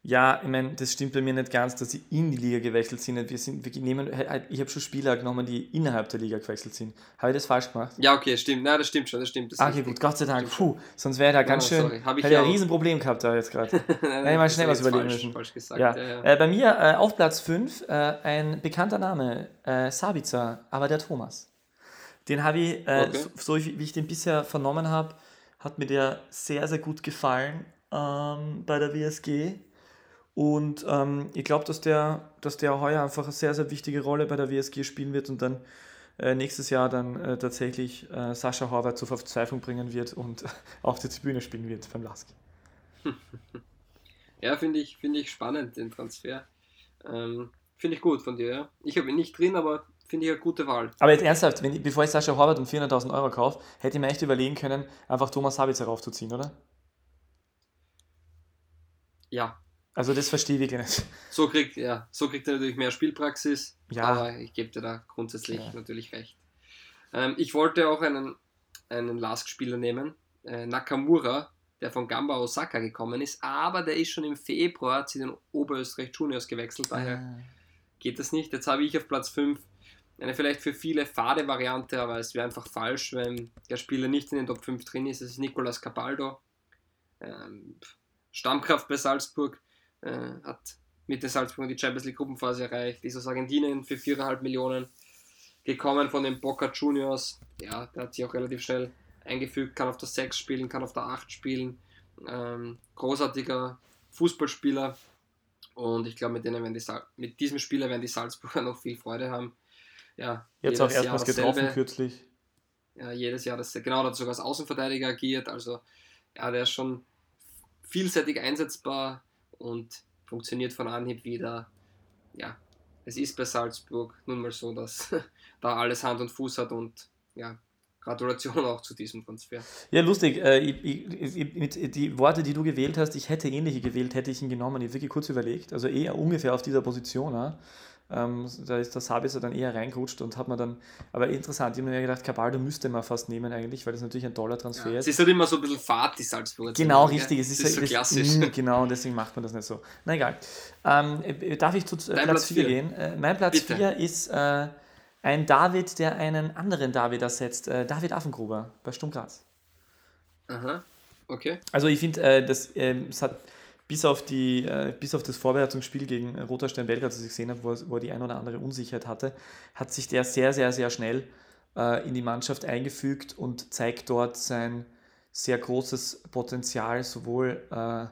Ja, ich meine, das stimmt bei mir nicht ganz, dass sie in die Liga gewechselt sind. Wir sind wir nehmen, ich habe schon Spieler genommen, die innerhalb der Liga gewechselt sind. Habe ich das falsch gemacht? Ja, okay, stimmt. Nein, das stimmt schon. Das stimmt. Das okay, gut, Gott sei Dank. Puh, sonst wäre da ganz schön. Sorry. Hab ich hätte ja ein Riesenproblem gehabt da jetzt gerade. nein, mal schnell was überlegen müssen. Falsch gesagt. Ja. Ja, ja. Äh, bei mir äh, auf Platz 5 äh, ein bekannter Name, äh, Sabica, aber der Thomas. Den habe ich, äh, okay. so, so, wie ich den bisher vernommen habe, hat mir der sehr, sehr gut gefallen ähm, bei der WSG und ähm, ich glaube, dass der, dass der heuer einfach eine sehr, sehr wichtige Rolle bei der WSG spielen wird und dann äh, nächstes Jahr dann äh, tatsächlich äh, Sascha Horvath zur Verzweiflung bringen wird und auf der Tribüne spielen wird beim Lask. Ja, finde ich, find ich spannend, den Transfer. Ähm, finde ich gut von dir, ja. Ich habe ihn nicht drin, aber finde ich eine gute Wahl. Aber jetzt ernsthaft, wenn, bevor ich Sascha Horvath um 400.000 Euro kaufe, hätte ich mir echt überlegen können, einfach Thomas Sabitzer raufzuziehen, oder? Ja. Also das verstehe ich wirklich nicht. So kriegt, ja, so kriegt er natürlich mehr Spielpraxis, Ja. aber ich gebe dir da grundsätzlich Ja. natürlich recht. Ähm, ich wollte auch einen, einen Lask-Spieler nehmen, äh, Nakamura, der von Gamba Osaka gekommen ist, aber der ist schon im Februar zu den Oberösterreich Juniors gewechselt, daher Ah. geht das nicht. Jetzt habe ich auf Platz 5 eine vielleicht für viele fade Variante, aber es wäre einfach falsch, wenn der Spieler nicht in den Top 5 drin ist. Es ist Nicolas Capaldo, ähm, Stammkraft bei Salzburg, äh, hat mit den Salzburgern die Champions League Gruppenphase erreicht, ist aus Argentinien für 4,5 Millionen gekommen von den Boca Juniors. Ja, der hat sich auch relativ schnell eingefügt, kann auf der 6 spielen, kann auf der 8 spielen. Ähm, großartiger Fußballspieler. Und ich glaube, mit, denen werden die Sal- mit diesem Spieler werden die Salzburger noch viel Freude haben. Ja, Jetzt auch erstmals getroffen kürzlich. Ja, jedes Jahr das. Genau, der hat sogar als Außenverteidiger agiert. Also, ja, der ist schon vielseitig einsetzbar und funktioniert von Anhieb wieder. Ja, es ist bei Salzburg nun mal so, dass da alles Hand und Fuß hat und ja, Gratulation auch zu diesem Transfer. Ja, lustig. Äh, ich, ich, mit die Worte, die du gewählt hast, ich hätte ähnliche gewählt, hätte ich ihn genommen. Ich habe wirklich kurz überlegt. Also eher ungefähr auf dieser Position. Ja. Ähm, da ist der Sabitzer dann eher reingerutscht und hat man dann, aber interessant, ich habe mir gedacht, Cabaldo müsste man fast nehmen eigentlich, weil das natürlich ein toller Transfer Ja, ist. es ist halt immer so ein bisschen Fahrt, die Salzburger. Genau, Zimmer, richtig. Es ist, das ist so das- klassisch. Mm, genau, und deswegen macht man das nicht so. Na egal. Ähm, äh, darf ich zu äh, Dein Platz Platz 4 vier. gehen? Äh, mein Platz Bitte. 4 ist äh, ein David, der einen anderen David ersetzt. Äh, David Affengruber bei Sturm Graz. Aha, okay. Also ich finde, äh, das ähm, es hat bis auf, die, äh, bis auf das Vorbereitungsspiel gegen äh, Roter Stern Belgrad, das ich gesehen habe, wo, wo er die ein oder andere Unsicherheit hatte, hat sich der sehr, sehr, sehr schnell äh, in die Mannschaft eingefügt und zeigt dort sein sehr großes Potenzial, sowohl äh,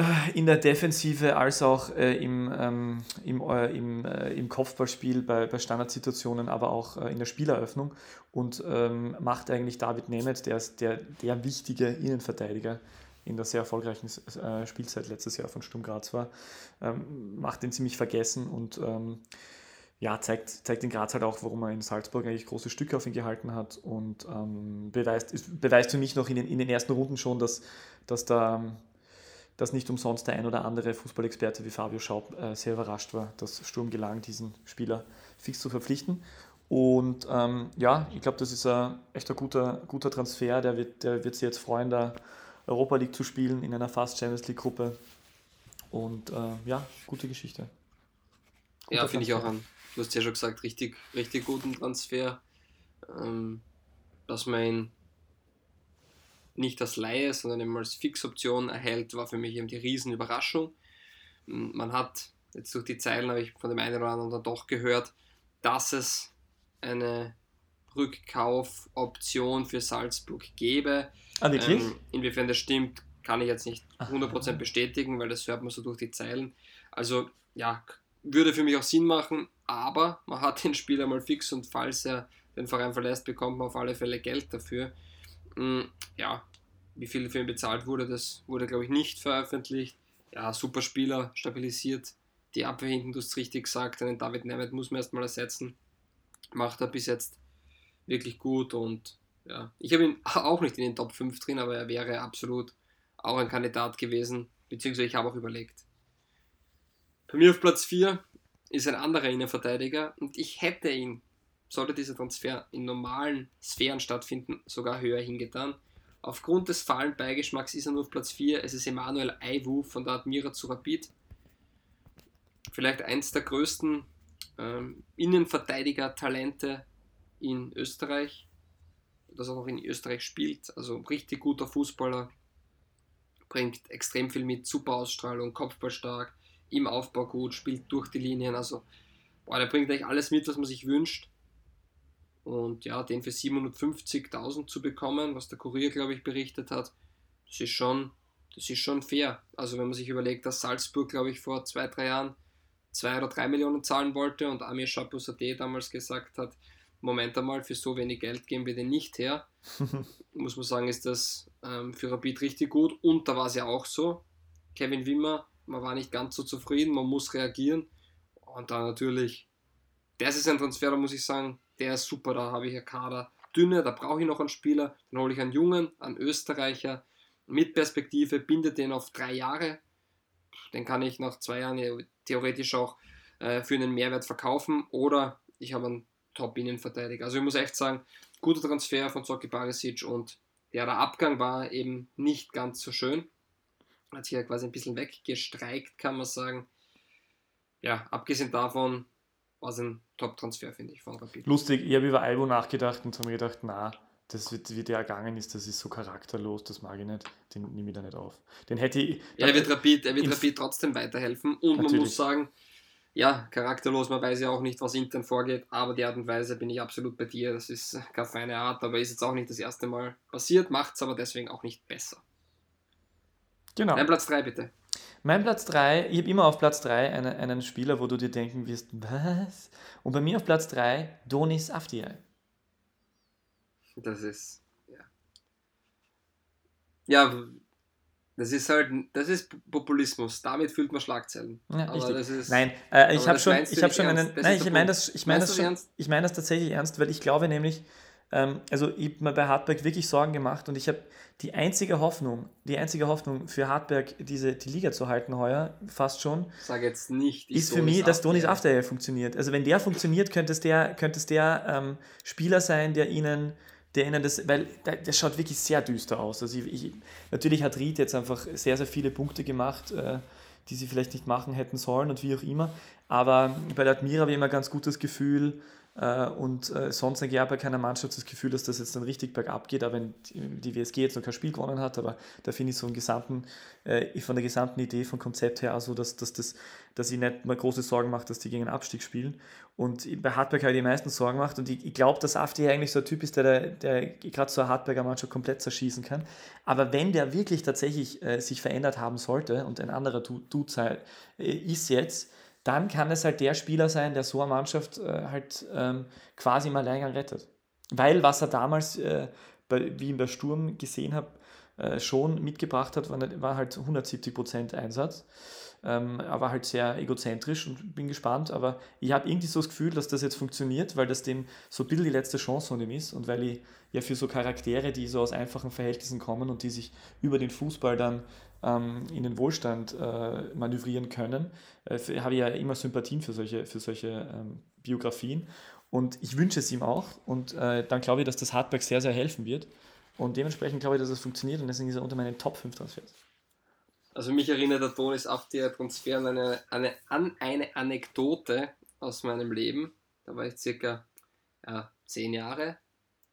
äh, in der Defensive als auch äh, im, ähm, im, im, im Kopfballspiel bei, bei Standardsituationen, aber auch in der Spieleröffnung und ähm, macht eigentlich David Nemeth, der, der, der wichtige Innenverteidiger in der sehr erfolgreichen äh, Spielzeit letztes Jahr von Sturm Graz war, ähm, macht den ziemlich vergessen und ähm, ja, zeigt, zeigt in Graz halt auch, warum er in Salzburg eigentlich große Stücke auf ihn gehalten hat und ähm, beweist, ist, beweist für mich noch in den, in den ersten Runden schon, dass, dass da dass nicht umsonst der ein oder andere Fußballexperte wie Fabio Schaub äh, sehr überrascht war, dass Sturm gelang, diesen Spieler fix zu verpflichten. Und ähm, ja, ich glaube, das ist ein echt ein guter, guter Transfer. Der wird, der wird sich jetzt freuen, da Europa League zu spielen in einer Fast Champions League Gruppe. Und äh, ja, gute Geschichte. Ja, Guter finde ich auch an. Du hast ja schon gesagt, richtig, richtig guten Transfer. Ähm, dass man ihn nicht als Laie, sondern eben als Fixoption erhält, war für mich eben die Riesenüberraschung. Mm, Man hat jetzt durch die Zeilen, habe ich von dem einen oder anderen dann doch gehört, dass es eine Rückkaufoption für Salzburg gäbe. Ah, wirklich? Ähm, inwiefern das stimmt, kann ich jetzt nicht Aha. 100% bestätigen, weil das hört man so durch die Zeilen. Also ja, würde für mich auch Sinn machen, aber man hat den Spieler mal fix und falls er den Verein verlässt, bekommt man auf alle Fälle Geld dafür. Mm, Ja, wie viel für ihn bezahlt wurde, das wurde glaube ich nicht veröffentlicht. Ja, super Spieler, stabilisiert die Abwehr hinten, du hast richtig gesagt, einen David Nemeth muss man erstmal ersetzen. Macht er bis jetzt wirklich gut und ja, ich habe ihn auch nicht in den Top 5 drin, aber er wäre absolut auch ein Kandidat gewesen, beziehungsweise ich habe auch überlegt. Bei mir auf Platz 4 ist ein anderer Innenverteidiger und ich hätte ihn, sollte dieser Transfer in normalen Sphären stattfinden, sogar höher hingetan. Aufgrund des fahlen Beigeschmacks ist er nur auf Platz 4. Es ist Emanuel Aiwu von der Admira zu Rapid. Vielleicht eins der größten ähm, Innenverteidiger-Talente in Österreich das auch noch in Österreich spielt. Also richtig guter Fußballer, bringt extrem viel mit, super Ausstrahlung, Kopfballstark, im Aufbau gut, spielt durch die Linien. Also, boah, der bringt eigentlich alles mit, was man sich wünscht. Und ja, den für 750.000 zu bekommen, was der Kurier, glaube ich, berichtet hat, das ist schon, das ist schon fair. Also, wenn man sich überlegt, dass Salzburg, glaube ich, vor zwei, drei Jahren zwei oder drei Millionen zahlen wollte und Amir Chapusade damals gesagt hat, Moment einmal, für so wenig Geld geben wir den nicht her. Muss man sagen, ist das ähm, für Rapid richtig gut. Und da war es ja auch so. Kevin Wimmer, man war nicht ganz so zufrieden, man muss reagieren. Und dann natürlich, das ist ein Transfer, da muss ich sagen, der ist super, da habe ich ja Kader dünne, da brauche ich noch einen Spieler, dann hole ich einen Jungen, einen Österreicher mit Perspektive, binde den auf drei Jahre. Den kann ich nach zwei Jahren theoretisch auch äh, für einen Mehrwert verkaufen oder ich habe einen Top-Innenverteidiger. Also ich muss echt sagen, guter Transfer von Zoki Barisic und ja, der Abgang war eben nicht ganz so schön. Hat sich ja quasi ein bisschen weggestreikt, kann man sagen. Ja, abgesehen davon war es ein Top-Transfer, finde ich, von Rapid. Lustig, ich habe über Albo nachgedacht und habe mir gedacht, na, das wird, wie der ergangen ist, das ist so charakterlos, das mag ich nicht, den nehme ich da nicht auf. Den hätte ich. Ja, er wird Rapid, er wird Rapid trotzdem weiterhelfen und natürlich. man muss sagen, ja, charakterlos, man weiß ja auch nicht, was intern vorgeht, aber die Art und Weise bin ich absolut bei dir. Das ist keine feine Art, aber ist jetzt auch nicht das erste Mal passiert, macht es aber deswegen auch nicht besser. Genau. Dein Platz 3 bitte. Mein Platz 3, ich habe immer auf Platz 3 einen, einen Spieler, wo du dir denken wirst, was? Und bei mir auf Platz 3 Donis Afdiay. Das ist, ja. Ja, das ist halt, das ist Populismus. Damit fühlt man Schlagzeilen. Ja, das ist, nein, äh, ich habe schon, ich habe schon einen, nein, ich meine das, ich meine das, schon, ich meine das tatsächlich ernst, weil ich glaube nämlich, ähm, also ich habe mir bei Hartberg wirklich Sorgen gemacht und ich habe die einzige Hoffnung, die einzige Hoffnung für Hartberg, diese, die Liga zu halten heuer, fast schon, Sag jetzt nicht, ist für mich, dass Donis After funktioniert. Also wenn der funktioniert, könnte es der, könnte es der ähm, Spieler sein, der ihnen der ihnen das, weil das schaut wirklich sehr düster aus. Also ich, ich, natürlich hat Ried jetzt einfach sehr, sehr viele Punkte gemacht, äh, die sie vielleicht nicht machen hätten sollen und wie auch immer. Aber bei der Admira habe ich immer ganz gutes Gefühl, und äh, sonst eigentlich auch bei keiner Mannschaft das Gefühl, dass das jetzt dann richtig bergab geht, auch wenn die WSG jetzt noch kein Spiel gewonnen hat, aber da finde ich so einen gesamten, äh, von der gesamten Idee, vom Konzept her, also dass, dass, das, dass ich nicht mal große Sorgen mache, dass die gegen einen Abstieg spielen. Und bei Hartberg habe ich die meisten Sorgen gemacht und ich, ich glaube, dass Afti eigentlich so ein Typ ist, der, der, gerade so eine Hartberger Mannschaft komplett zerschießen kann. Aber wenn der wirklich tatsächlich äh, sich verändert haben sollte und ein anderer Dude äh, ist jetzt, dann kann es halt der Spieler sein, der so eine Mannschaft äh, halt ähm, quasi im Alleingang rettet. Weil was er damals, äh, bei, wie ich bei Sturm gesehen habe, äh, schon mitgebracht hat, war, halt 170% Einsatz. Ähm, aber halt sehr egozentrisch und bin gespannt. Aber ich habe irgendwie so das Gefühl, dass das jetzt funktioniert, weil das dem so ein bisschen die letzte Chance von ihm ist und weil ich ja für so Charaktere, die so aus einfachen Verhältnissen kommen und die sich über den Fußball dann in den Wohlstand äh, manövrieren können, äh, habe ich ja immer Sympathien für solche, für solche ähm, Biografien. Und ich wünsche es ihm auch. Und äh, dann glaube ich, dass das Hardback sehr, sehr helfen wird. Und dementsprechend glaube ich, dass es funktioniert und deswegen ist er unter meinen Top 5 Transfers. Also mich erinnert der Tonis auf der Transfer an eine, eine, an eine Anekdote aus meinem Leben. Da war ich circa ja, zehn Jahre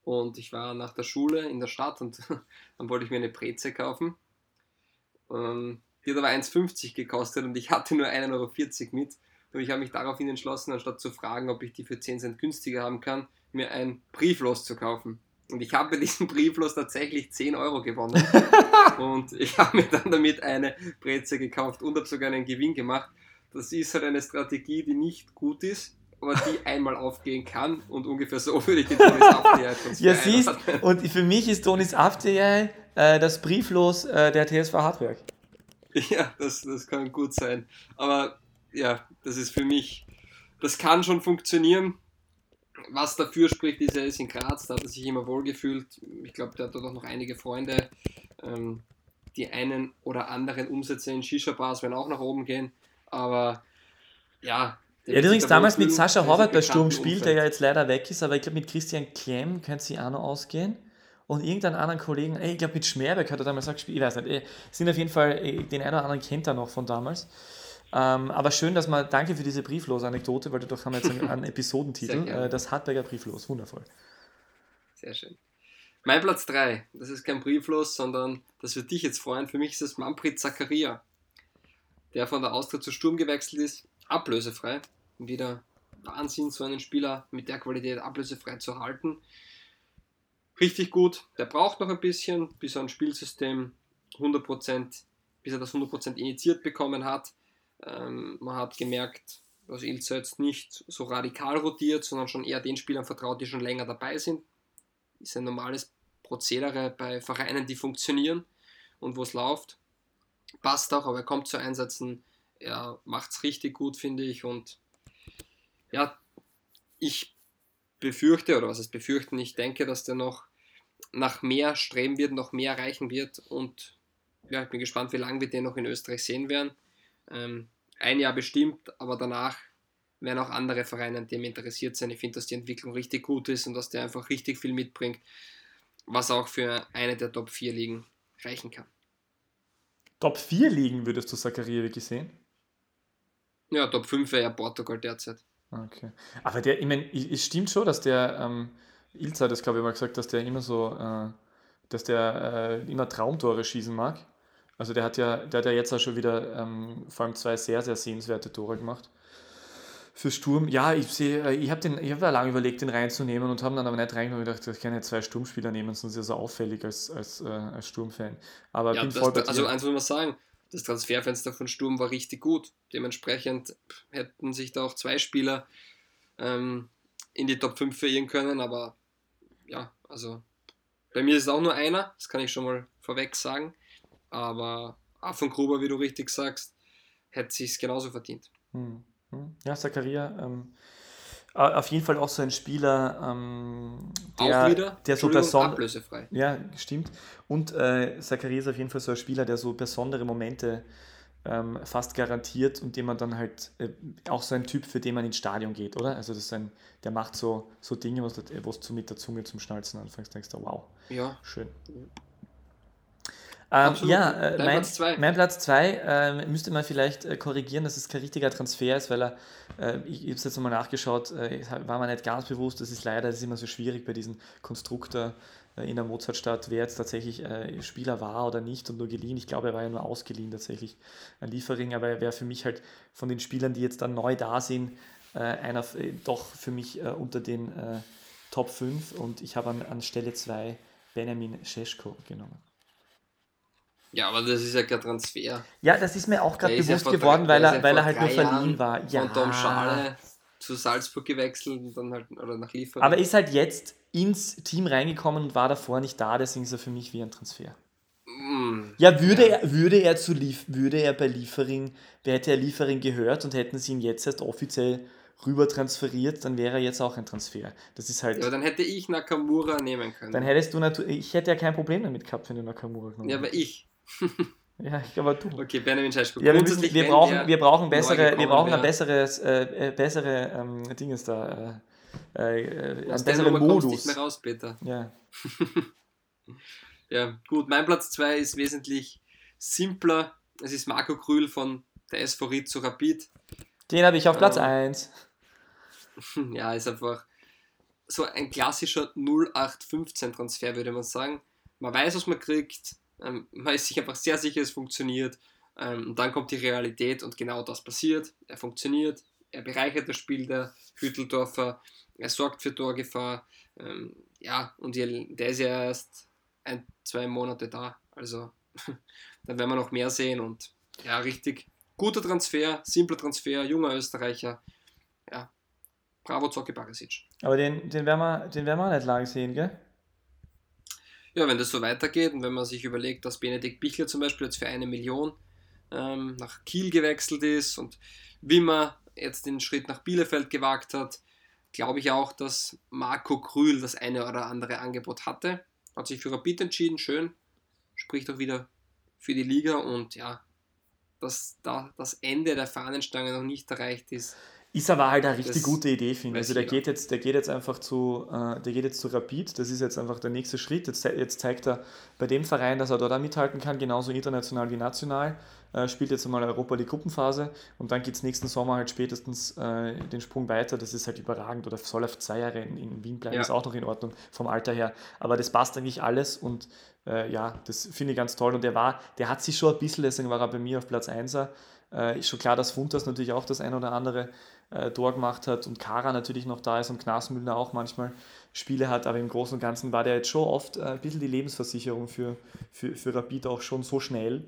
und ich war nach der Schule in der Stadt und dann wollte ich mir eine Breze kaufen ähm, die hat aber 1,50 gekostet und ich hatte nur 1,40 Euro mit. Und ich habe mich daraufhin entschlossen, anstatt zu fragen, ob ich die für 10 Cent günstiger haben kann, mir ein Brieflos zu kaufen. Und ich habe bei diesem Brieflos tatsächlich 10 Euro gewonnen. und ich habe mir dann damit eine Breze gekauft und habe sogar einen Gewinn gemacht. Das ist halt eine Strategie, die nicht gut ist, aber die einmal aufgehen kann. Und ungefähr so würde ich den Tonis Afterjai Ja, siehst, und für mich ist Tonis Afterjai äh, das Brieflos äh, der TSV Hartberg. Ja, das, das kann gut sein. Aber ja, das ist für mich, das kann schon funktionieren. Was dafür spricht, ist, er ist in Graz, da hat er sich immer wohlgefühlt. Ich glaube, der hat dort auch noch einige Freunde. Ähm, die einen oder anderen Umsätze in Shisha-Bars werden auch nach oben gehen. Aber ja, er hat übrigens damals mit Sascha Horvath bei Sturm gespielt, der ja jetzt leider weg ist, aber ich glaube mit Christian Klemm könnte sie auch noch ausgehen und irgendeinen anderen Kollegen, ey, ich glaube mit Schmerbeck hat er damals auch gespielt, ich weiß nicht, ey, sind auf jeden Fall, ey, den einen oder anderen kennt er noch von damals. Ähm, aber schön, dass man, danke für diese Brieflos-Anekdote, weil dadurch haben wir jetzt einen, einen Episodentitel, äh, das Hartberger Brieflos, wundervoll. Sehr schön. Mein Platz 3, das ist kein Brieflos, sondern das wird dich jetzt freuen, für mich ist es Manfred Zakaria, der von der Austria zu Sturm gewechselt ist, ablösefrei. Wieder Wahnsinn, so einen Spieler mit der Qualität ablösefrei zu halten richtig gut. Der braucht noch ein bisschen, bis er ein Spielsystem 100%, bis er das 100% initiiert bekommen hat. Ähm, man hat gemerkt, dass Ilza jetzt nicht so radikal rotiert, sondern schon eher den Spielern vertraut, die schon länger dabei sind. Ist ein normales Prozedere bei Vereinen, die funktionieren und wo es läuft. Passt auch, aber er kommt zu Einsätzen. Er macht es richtig gut, finde ich. Und ja, ich befürchte, oder was ist befürchten, ich denke, dass der noch nach mehr streben wird, noch mehr erreichen wird. Und ja, ich bin gespannt, wie lange wir den noch in Österreich sehen werden. Ähm, ein Jahr bestimmt, aber danach werden auch andere Vereine an dem interessiert sein. Ich finde, dass die Entwicklung richtig gut ist und dass der einfach richtig viel mitbringt, was auch für eine der Top 4 Ligen reichen kann. Top 4 Ligen würdest du Zakaria wirklich sehen? Ja, Top 5 wäre ja Portugal derzeit. Okay. Aber der, ich meine, es stimmt schon, dass der, ähm, Ilza hat das glaube ich mal gesagt, dass der immer so, äh, dass der äh, immer Traumtore schießen mag. Also der hat ja, der hat ja jetzt auch schon wieder ähm, vor allem zwei sehr, sehr sehenswerte Tore gemacht. Für Sturm, ja, ich sehe, äh, ich habe den, ich habe lange überlegt, den reinzunehmen und habe dann aber nicht reingenommen und gedacht, ich kann ja zwei Sturmspieler nehmen, sonst ist er so auffällig als, als, äh, als Sturmfan. Aber ja, bin das, voll bei Also eins muss man sagen, das Transferfenster von Sturm war richtig gut. Dementsprechend hätten sich da auch zwei Spieler ähm, in die Top 5 verirren können, aber ja, also bei mir ist es auch nur einer, das kann ich schon mal vorweg sagen. Aber auch von Gruber, wie du richtig sagst, hätte sich genauso verdient. Hm, hm. Ja, Zakaria, ähm, auf jeden Fall auch so ein Spieler, ähm, der, auch wieder, der so ablösefrei. Ja, stimmt. Und äh, Zakaria ist auf jeden Fall so ein Spieler, der so besondere Momente ähm, fast garantiert und dem man dann halt äh, auch so ein Typ, für den man ins Stadion geht, oder? Also das ist ein, der macht so, so Dinge, was du, was du mit der Zunge zum Schnalzen anfängst, denkst du, wow, Ja, schön. Ja. Ähm, ja, äh, mein, Platz zwei. mein Platz 2 ähm, müsste man vielleicht äh, korrigieren, dass es kein richtiger Transfer ist, weil er, äh, ich, ich habe es jetzt nochmal nachgeschaut, äh, es war mir nicht ganz bewusst, das ist leider das ist immer so schwierig bei diesen Konstruktor äh, in der Mozartstadt, wer jetzt tatsächlich äh, Spieler war oder nicht und nur geliehen. Ich glaube, er war ja nur ausgeliehen tatsächlich an Liefering, aber er wäre für mich halt von den Spielern, die jetzt dann neu da sind, äh, einer äh, doch für mich äh, unter den äh, Top 5 und ich habe an, an Stelle 2 Benjamin Scheschko genommen. ja, aber das ist ja kein Transfer. Ja, das ist mir auch gerade ist ja bewusst vor geworden, weil er, weil er halt nur verliehen Jahren war. Ja, Von Tom Schale zu Salzburg gewechselt und dann halt, oder nach Lieferung. aber ist halt jetzt ins Team reingekommen und war davor nicht da, deswegen ist er für mich wie ein Transfer. Mm, Ja, würde, Er, würde, er, zu Lief, würde er bei Liefering, hätte er Liefering gehört und hätten sie ihn jetzt erst offiziell rüber transferiert, dann wäre er jetzt auch ein Transfer. Das ist halt. ja, dann hätte ich Nakamura nehmen können. dann hättest du natürlich. Ich hätte ja kein Problem damit gehabt, wenn du Nakamura genommen ja, aber ich. Ja, ich aber du. Okay, Benjamin Scheschko. Ja, wir, müssen, wir, brauchen, wir brauchen bessere, wir brauchen ein besseres, äh, äh, bessere ähm, Dinges da, äh, äh, äh, Aus der kommst Modus. nicht mehr raus, Peter. Ja. Ja, gut, mein Platz 2 ist wesentlich simpler. Es ist Marco Krühl von der SV Ried zu Rapid. Den habe ich auf Platz Ähm, 1. Ja, ist einfach so ein klassischer 0815-Transfer, würde man sagen. Man weiß, was man kriegt, ähm, man ist sich einfach sehr sicher, es funktioniert. Ähm, und dann kommt die Realität und genau das passiert. Er funktioniert, er bereichert das Spiel der Hütteldorfer, er sorgt für Torgefahr. Ähm, ja, und der ist ja erst ein, zwei Monate da. Also da werden wir noch mehr sehen und ja, richtig guter Transfer, simpler Transfer, junger Österreicher. Ja, bravo Zocki Barisic. Aber den, den, werden wir, den werden wir auch nicht lange sehen, gell? Ja, wenn das so weitergeht und wenn man sich überlegt, dass Benedikt Bichler zum Beispiel jetzt für eine Million ähm, nach Kiel gewechselt ist und Wimmer jetzt den Schritt nach Bielefeld gewagt hat, glaube ich auch, dass Marco Krühl das eine oder andere Angebot hatte. Hat sich für Rapid entschieden, schön. Spricht auch wieder für die Liga und ja, dass da das Ende der Fahnenstange noch nicht erreicht ist. Ist aber halt eine richtig Das gute Idee, finde ich. Also der jeder. geht, jetzt, der geht jetzt einfach zu, äh, der geht jetzt zu Rapid, das ist jetzt einfach der nächste Schritt. Jetzt, jetzt zeigt er bei dem Verein, dass er dort auch mithalten kann, genauso international wie national. Äh, spielt jetzt einmal Europa die Gruppenphase und dann geht es nächsten Sommer halt spätestens äh, den Sprung weiter. Das ist halt überragend oder soll auf zwei Jahre in, in Wien bleiben, Ja. ist auch noch in Ordnung vom Alter her. Aber das passt eigentlich alles und äh, ja, das finde ich ganz toll. Und der war, der hat sich schon ein bisschen, deswegen war er bei mir auf Platz 1 äh, ist schon klar, dass Funtas natürlich auch das ein oder andere äh, Tor gemacht hat und Kara natürlich noch da ist und Knasmüller auch manchmal Spiele hat, aber im Großen und Ganzen war der jetzt schon oft äh, ein bisschen die Lebensversicherung für, für, für Rapid auch schon so schnell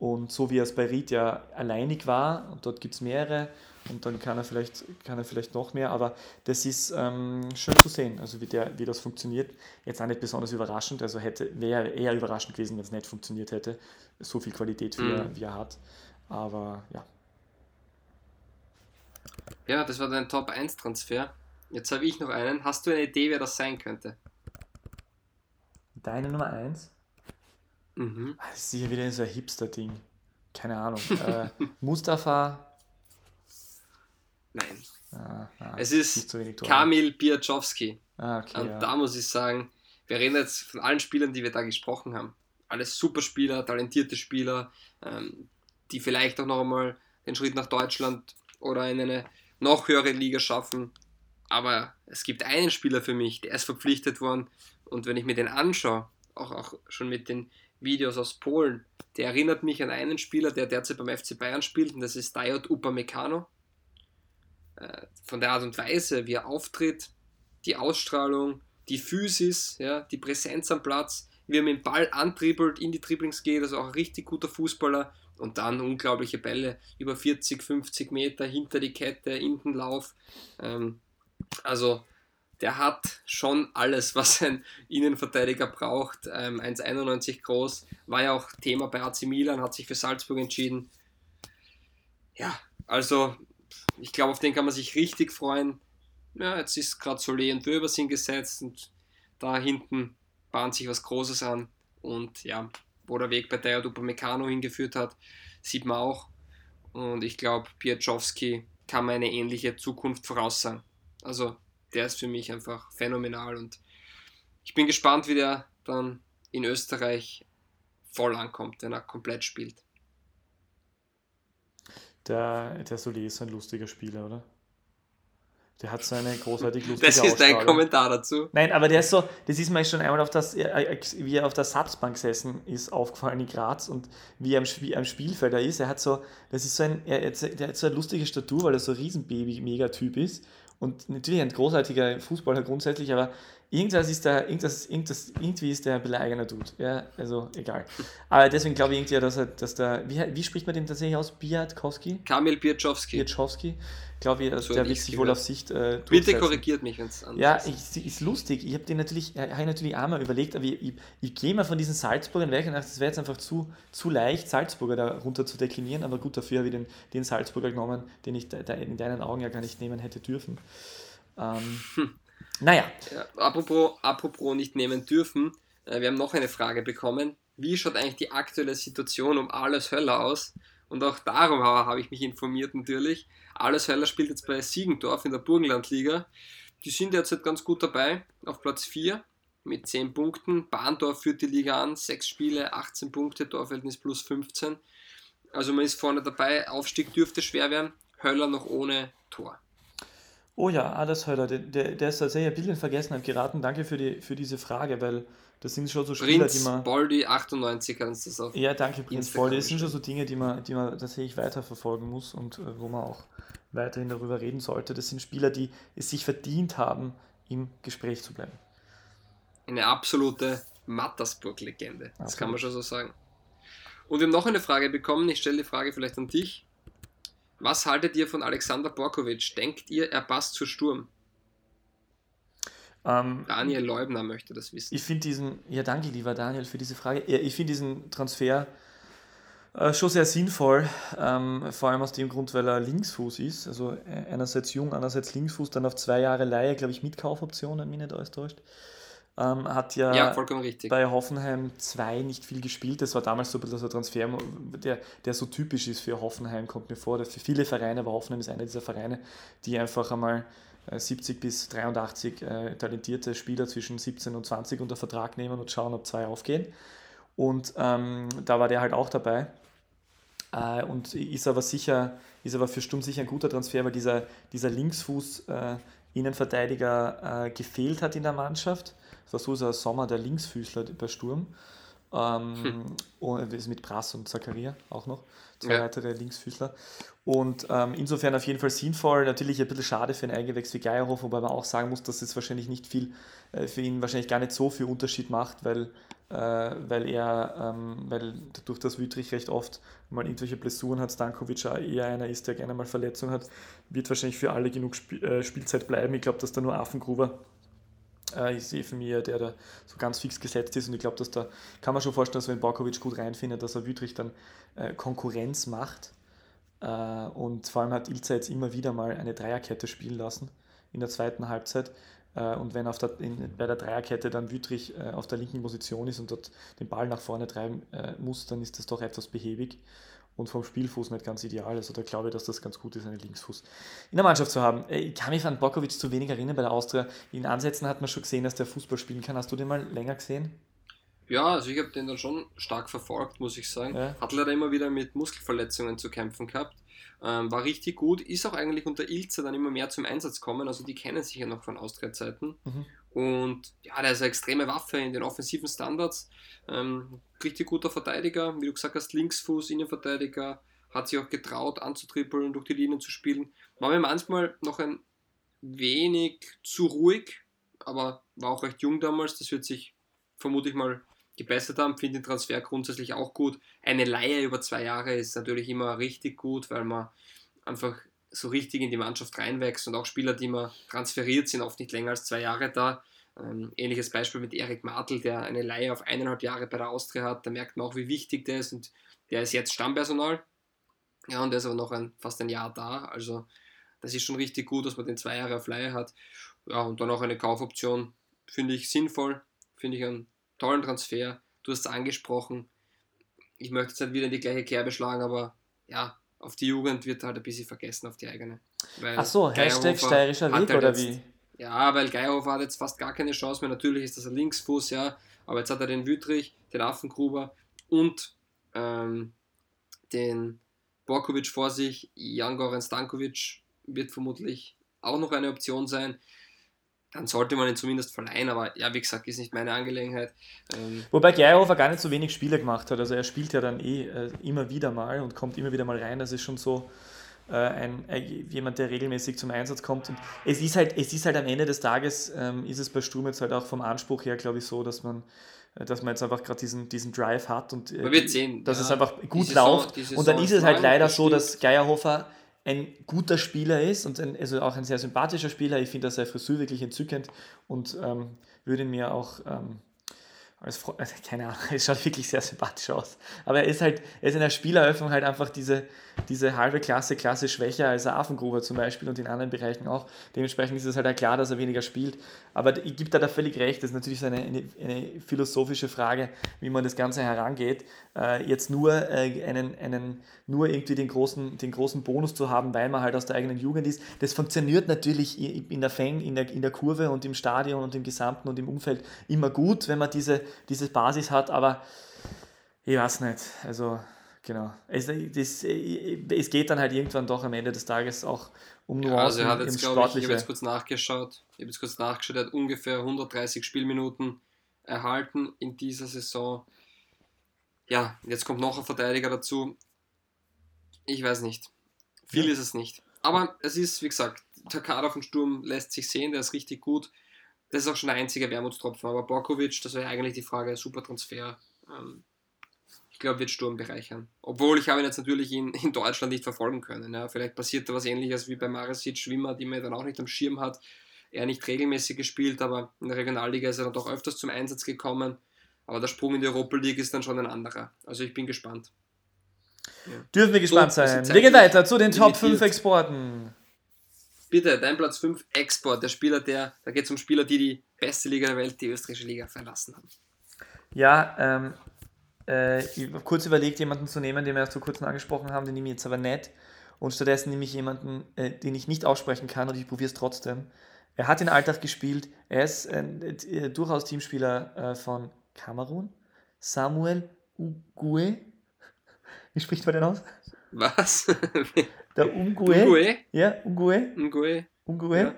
Und so wie er es bei Ried ja alleinig war, und dort gibt es mehrere, und dann kann er vielleicht, kann er vielleicht noch mehr, aber das ist ähm, schön zu sehen, also wie, der, wie das funktioniert. Jetzt auch nicht besonders überraschend, also hätte, wäre eher überraschend gewesen, wenn es nicht funktioniert hätte, so viel Qualität wie, mhm. er, wie er hat. Aber ja. Ja, das war dein Top 1 Transfer. Jetzt habe ich noch einen. Hast du eine Idee, wer das sein könnte? Deine Nummer 1? Mhm. Ah, das ist sicher wieder so ein Hipster-Ding. Keine Ahnung. äh, Mustafa. Nein. Ah, ah, es ist Kamil Biaczowski. Ah, okay, Und ja. da muss ich sagen, wir reden jetzt von allen Spielern, die wir da gesprochen haben. Alles super Spieler, talentierte Spieler, ähm, die vielleicht auch noch einmal den Schritt nach Deutschland oder in eine noch höhere Liga schaffen. Aber es gibt einen Spieler für mich, der ist verpflichtet worden. Und wenn ich mir den anschaue, auch, auch schon mit den Videos aus Polen, der erinnert mich an einen Spieler, der derzeit beim FC Bayern spielt, und das ist Dayot Upamecano. Äh, von der Art und Weise, wie er auftritt, die Ausstrahlung, die Physis, ja, die Präsenz am Platz, wie er mit dem Ball antribbelt, in die Dribblings geht, also auch ein richtig guter Fußballer und dann unglaubliche Bälle über 40, 50 Meter hinter die Kette, in den Lauf. Ähm, also der hat schon alles, was ein Innenverteidiger braucht. Ähm, 1,91 groß, war ja auch Thema bei AC Milan, hat sich für Salzburg entschieden. Ja, also ich glaube, auf den kann man sich richtig freuen. Ja, jetzt ist gerade Solé und Wöbers hingesetzt und da hinten bahnt sich was Großes an. Und ja, wo der Weg bei Dayot Upamecano hingeführt hat, sieht man auch. Und ich glaube, Piaczowski kann man eine ähnliche Zukunft voraussagen. Also der ist für mich einfach phänomenal und ich bin gespannt, wie der dann in Österreich voll ankommt, wenn er komplett spielt. Der, der Solé ist ein lustiger Spieler, oder? Der hat so eine großartig lustige Das ist dein Kommentar dazu. Nein, aber der ist so, das ist mir schon einmal auf das, wie er auf der Satzbank gesessen ist, aufgefallen in Graz und wie er am, Spiel, am Spielfeld ist. Er hat so, das ist so ein, er, der hat so eine lustige Statur, weil er so ein Riesenbaby-Megatyp ist und natürlich ein großartiger Fußballer grundsätzlich, aber irgendwas ist da, irgendwas, irgendwas, irgendwie ist der ein beleigener Dude. Ja, also egal. Aber deswegen glaube ich irgendwie, dass er, dass der, wie, wie spricht man den tatsächlich aus? Biatkowski? Kamil Biaczowski. Biaczowski. Glaube ich, so der wird sich wohl auf Sicht äh, Bitte korrigiert mich, wenn es anders ja, ist. Ja, ist lustig. Ich habe den natürlich, äh, habe natürlich auch mal überlegt, aber ich, ich, ich gehe mal von diesen Salzburgern weg und dachte, das wäre jetzt einfach zu, zu leicht, Salzburger da runter zu deklinieren, aber gut, dafür habe ich den, den Salzburger genommen, den ich da, in deinen Augen ja gar nicht nehmen hätte dürfen. Ähm, hm. Naja. Ja, apropos, apropos nicht nehmen dürfen, äh, wir haben noch eine Frage bekommen. Wie schaut eigentlich die aktuelle Situation um Alles Höller aus? Und auch darum habe ich mich informiert natürlich. Alles Höller spielt jetzt bei Siegendorf in der Burgenlandliga. Die sind derzeit ganz gut dabei, auf Platz 4 mit 10 Punkten. Bahndorf führt die Liga an, 6 Spiele, 18 Punkte, Torverhältnis plus 15. Also man ist vorne dabei, Aufstieg dürfte schwer werden. Höller noch ohne Tor. Oh ja, alles Höller, der, der, der ist tatsächlich ein bisschen in Vergessenheit geraten. Danke für, die, für diese Frage, weil das sind schon so Spieler, Prinz die man. Boldi 98 kannst du das auch. Ja, danke, Prinz Boldi. Das sind schon so Dinge, die man, die man tatsächlich weiterverfolgen muss und äh, wo man auch weiterhin darüber reden sollte. Das sind Spieler, die es sich verdient haben, im Gespräch zu bleiben. Eine absolute Mattersburg-Legende. Das okay. kann man schon so sagen. Und wir haben noch eine Frage bekommen. Ich stelle die Frage vielleicht an dich. Was haltet ihr von Alexander Borkovic? Denkt ihr, er passt zu Sturm? Ähm, Daniel Leubner möchte das wissen. Ich finde diesen, ja danke lieber Daniel für diese Frage. Ich finde diesen Transfer äh, schon sehr sinnvoll, ähm, vor allem aus dem Grund, weil er Linksfuß ist. Also äh, einerseits jung, andererseits Linksfuß, dann auf zwei Jahre Leihe, glaube ich, mit Kaufoption, wenn mich nicht alles täuscht. Ähm, hat ja, ja bei Hoffenheim 2 nicht viel gespielt. Das war damals so ein bisschen so ein Transfer, der, der so typisch ist für Hoffenheim, kommt mir vor. Für viele Vereine, aber Hoffenheim ist einer dieser Vereine, die einfach einmal 70 äh, bis 83 äh, talentierte Spieler zwischen 17 und 20 unter Vertrag nehmen und schauen, ob zwei aufgehen. Und ähm, da war der halt auch dabei. Äh, und ist aber sicher, ist aber für Sturm sicher ein guter Transfer, weil dieser, dieser Linksfuß äh, Innenverteidiger äh, gefehlt hat in der Mannschaft. War so ein Sommer der Linksfüßler bei Sturm. Ähm, hm. Und ist mit Brass und Zakaria auch noch zwei Ja. weitere Linksfüßler. Und ähm, insofern auf jeden Fall sinnvoll. Natürlich ein bisschen schade für einen Eingewächs wie Geierhof, wobei man auch sagen muss, dass es wahrscheinlich nicht viel, äh, für ihn wahrscheinlich gar nicht so viel Unterschied macht, weil, äh, weil er, ähm, weil dadurch, dass Wüttrich recht oft mal irgendwelche Blessuren hat, Stankovic eher einer ist, der gerne mal Verletzung hat, wird wahrscheinlich für alle genug Sp äh, Spielzeit bleiben. Ich glaube, dass da nur Affengruber äh, ich sehe für mich, der da so ganz fix gesetzt ist und ich glaube, dass da kann man schon vorstellen, dass wenn Borkovic gut reinfindet, dass er Wüttrich dann äh, Konkurrenz macht. Äh, und vor allem hat Ilza jetzt immer wieder mal eine Dreierkette spielen lassen in der zweiten Halbzeit. Äh, und wenn auf der, in, bei der Dreierkette dann Wüttrich äh, auf der linken Position ist und dort den Ball nach vorne treiben äh, muss, dann ist das doch etwas behäbig und vom Spielfuß nicht ganz ideal. Also da glaube ich, dass das ganz gut ist, einen Linksfuß in der Mannschaft zu haben. Äh, Ich kann mich an Bokovic zu wenig erinnern bei der Austria. In Ansätzen hat man schon gesehen, dass der Fußball spielen kann. Hast du den mal länger gesehen? Ja, also ich habe den dann schon stark verfolgt, muss ich sagen. Ja. Hat leider immer wieder mit Muskelverletzungen zu kämpfen gehabt. Ähm, war richtig gut, ist auch eigentlich unter Ilze dann immer mehr zum Einsatz kommen. Also die kennen sich ja noch von Austria-Zeiten. Mhm. Und ja, der ist eine extreme Waffe in den offensiven Standards. Ähm, richtig guter Verteidiger, wie du gesagt hast, Linksfuß, Innenverteidiger, hat sich auch getraut anzutrippeln, durch die Linien zu spielen. War mir manchmal noch ein wenig zu ruhig, aber war auch recht jung damals. Das wird sich vermutlich mal gebessert haben. Finde den Transfer grundsätzlich auch gut. Eine Leihe über zwei Jahre ist natürlich immer richtig gut, weil man einfach so richtig in die Mannschaft reinwächst und auch Spieler, die man transferiert, sind oft nicht länger als zwei Jahre da. Ähm, ähnliches Beispiel mit Erik Martel, der eine Leihe auf eineinhalb Jahre bei der Austria hat. Da merkt man auch, wie wichtig der ist und der ist jetzt Stammpersonal. Ja, und der ist aber noch ein, fast ein Jahr da. Also das ist schon richtig gut, dass man den zwei Jahre auf Leihe hat. Ja, und dann auch eine Kaufoption finde ich sinnvoll, finde ich einen tollen Transfer. Du hast es angesprochen. Ich möchte jetzt nicht wieder in die gleiche Kerbe schlagen, aber ja, auf die Jugend wird halt ein bisschen vergessen, auf die eigene. Weil Ach so, Hashtag steirischer Weg halt oder jetzt- wie? Ja, weil Geierhofer hat jetzt fast gar keine Chance mehr. Natürlich ist das ein Linksfuß, ja, aber jetzt hat er den Wüttrich, den Affengruber und ähm, den Borkovic vor sich. Jan Goran Stankovic wird vermutlich auch noch eine Option sein. Dann sollte man ihn zumindest verleihen, aber ja, wie gesagt, ist nicht meine Angelegenheit. Ähm, Wobei Geierhofer gar nicht so wenig Spiele gemacht hat. Also er spielt ja dann eh äh, immer wieder mal und kommt immer wieder mal rein. Das ist schon so äh, ein, äh, jemand, der regelmäßig zum Einsatz kommt. Und es ist halt, es ist halt am Ende des Tages, ähm, ist es bei Sturm jetzt halt auch vom Anspruch her, glaube ich, so, dass man äh, dass man jetzt einfach gerade diesen, diesen Drive hat und äh, sehen, dass ja. es einfach gut Saison- läuft. Und dann ist es halt leider so, dass Geierhofer ein guter Spieler ist und ein, also auch ein sehr sympathischer Spieler. Ich finde seine Frisur wirklich entzückend und ähm, würde mir auch ähm, als also, keine Ahnung, es schaut wirklich sehr sympathisch aus. Aber er ist halt, er ist in der Spieleröffnung halt einfach diese, diese halbe Klasse, Klasse schwächer als der Affengruber zum Beispiel und in anderen Bereichen auch. Dementsprechend ist es halt klar, dass er weniger spielt. Aber ich gebe da, da völlig recht, das ist natürlich so eine, eine, eine philosophische Frage, wie man das Ganze herangeht. Äh, jetzt nur äh, einen, einen, nur irgendwie den großen, den großen Bonus zu haben, weil man halt aus der eigenen Jugend ist, das funktioniert natürlich in der Fang, in der, in der Kurve und im Stadion und im Gesamten und im Umfeld immer gut, wenn man diese, diese Basis hat, aber ich weiß nicht. Also, genau. Es, das, es geht dann halt irgendwann doch am Ende des Tages auch um Ja, Nuancen also er hat jetzt, glaube ich, ich habe jetzt kurz nachgeschaut, ich habe jetzt kurz nachgeschaut, er hat ungefähr 130 Spielminuten erhalten in dieser Saison. Ja, jetzt kommt noch ein Verteidiger dazu. Ich weiß nicht. Viel Ja. ist es nicht. Aber es ist, wie gesagt, der Kader von Sturm lässt sich sehen, der ist richtig gut. Das ist auch schon der einzige Wermutstropfen. Aber Borkovic, das wäre eigentlich die Frage, super Transfer. Ähm, ich glaube, wird Sturm bereichern. Obwohl ich habe ihn jetzt natürlich in, in Deutschland nicht verfolgen können. Ja. Vielleicht passiert da was ähnliches wie bei Marasic Schwimmer, die man dann auch nicht am Schirm hat. Er nicht regelmäßig gespielt, aber in der Regionalliga ist er dann doch öfters zum Einsatz gekommen. Aber der Sprung in die Europa League ist dann schon ein anderer. Also ich bin gespannt. Dürfen wir gespannt So, sein. Wir gehen weiter zu den Top limitiert. 5 Exporten. Bitte, dein Platz 5, Export. Der Spieler, der, da geht es um Spieler, die die beste Liga der Welt, die österreichische Liga, verlassen haben. Ja, ähm, äh, ich habe kurz überlegt, jemanden zu nehmen, den wir erst vor kurzem angesprochen haben, den nehme ich jetzt aber nicht. Und stattdessen nehme ich jemanden, äh, den ich nicht aussprechen kann und ich probiere es trotzdem. Er hat den Alltag gespielt. Er ist äh, durchaus Teamspieler äh, von Kamerun. Samuel Ugue. Wie spricht man den aus? Was? Der Ungue. Ungue? Ja, Ungue. Ungue? Ungue. Ja.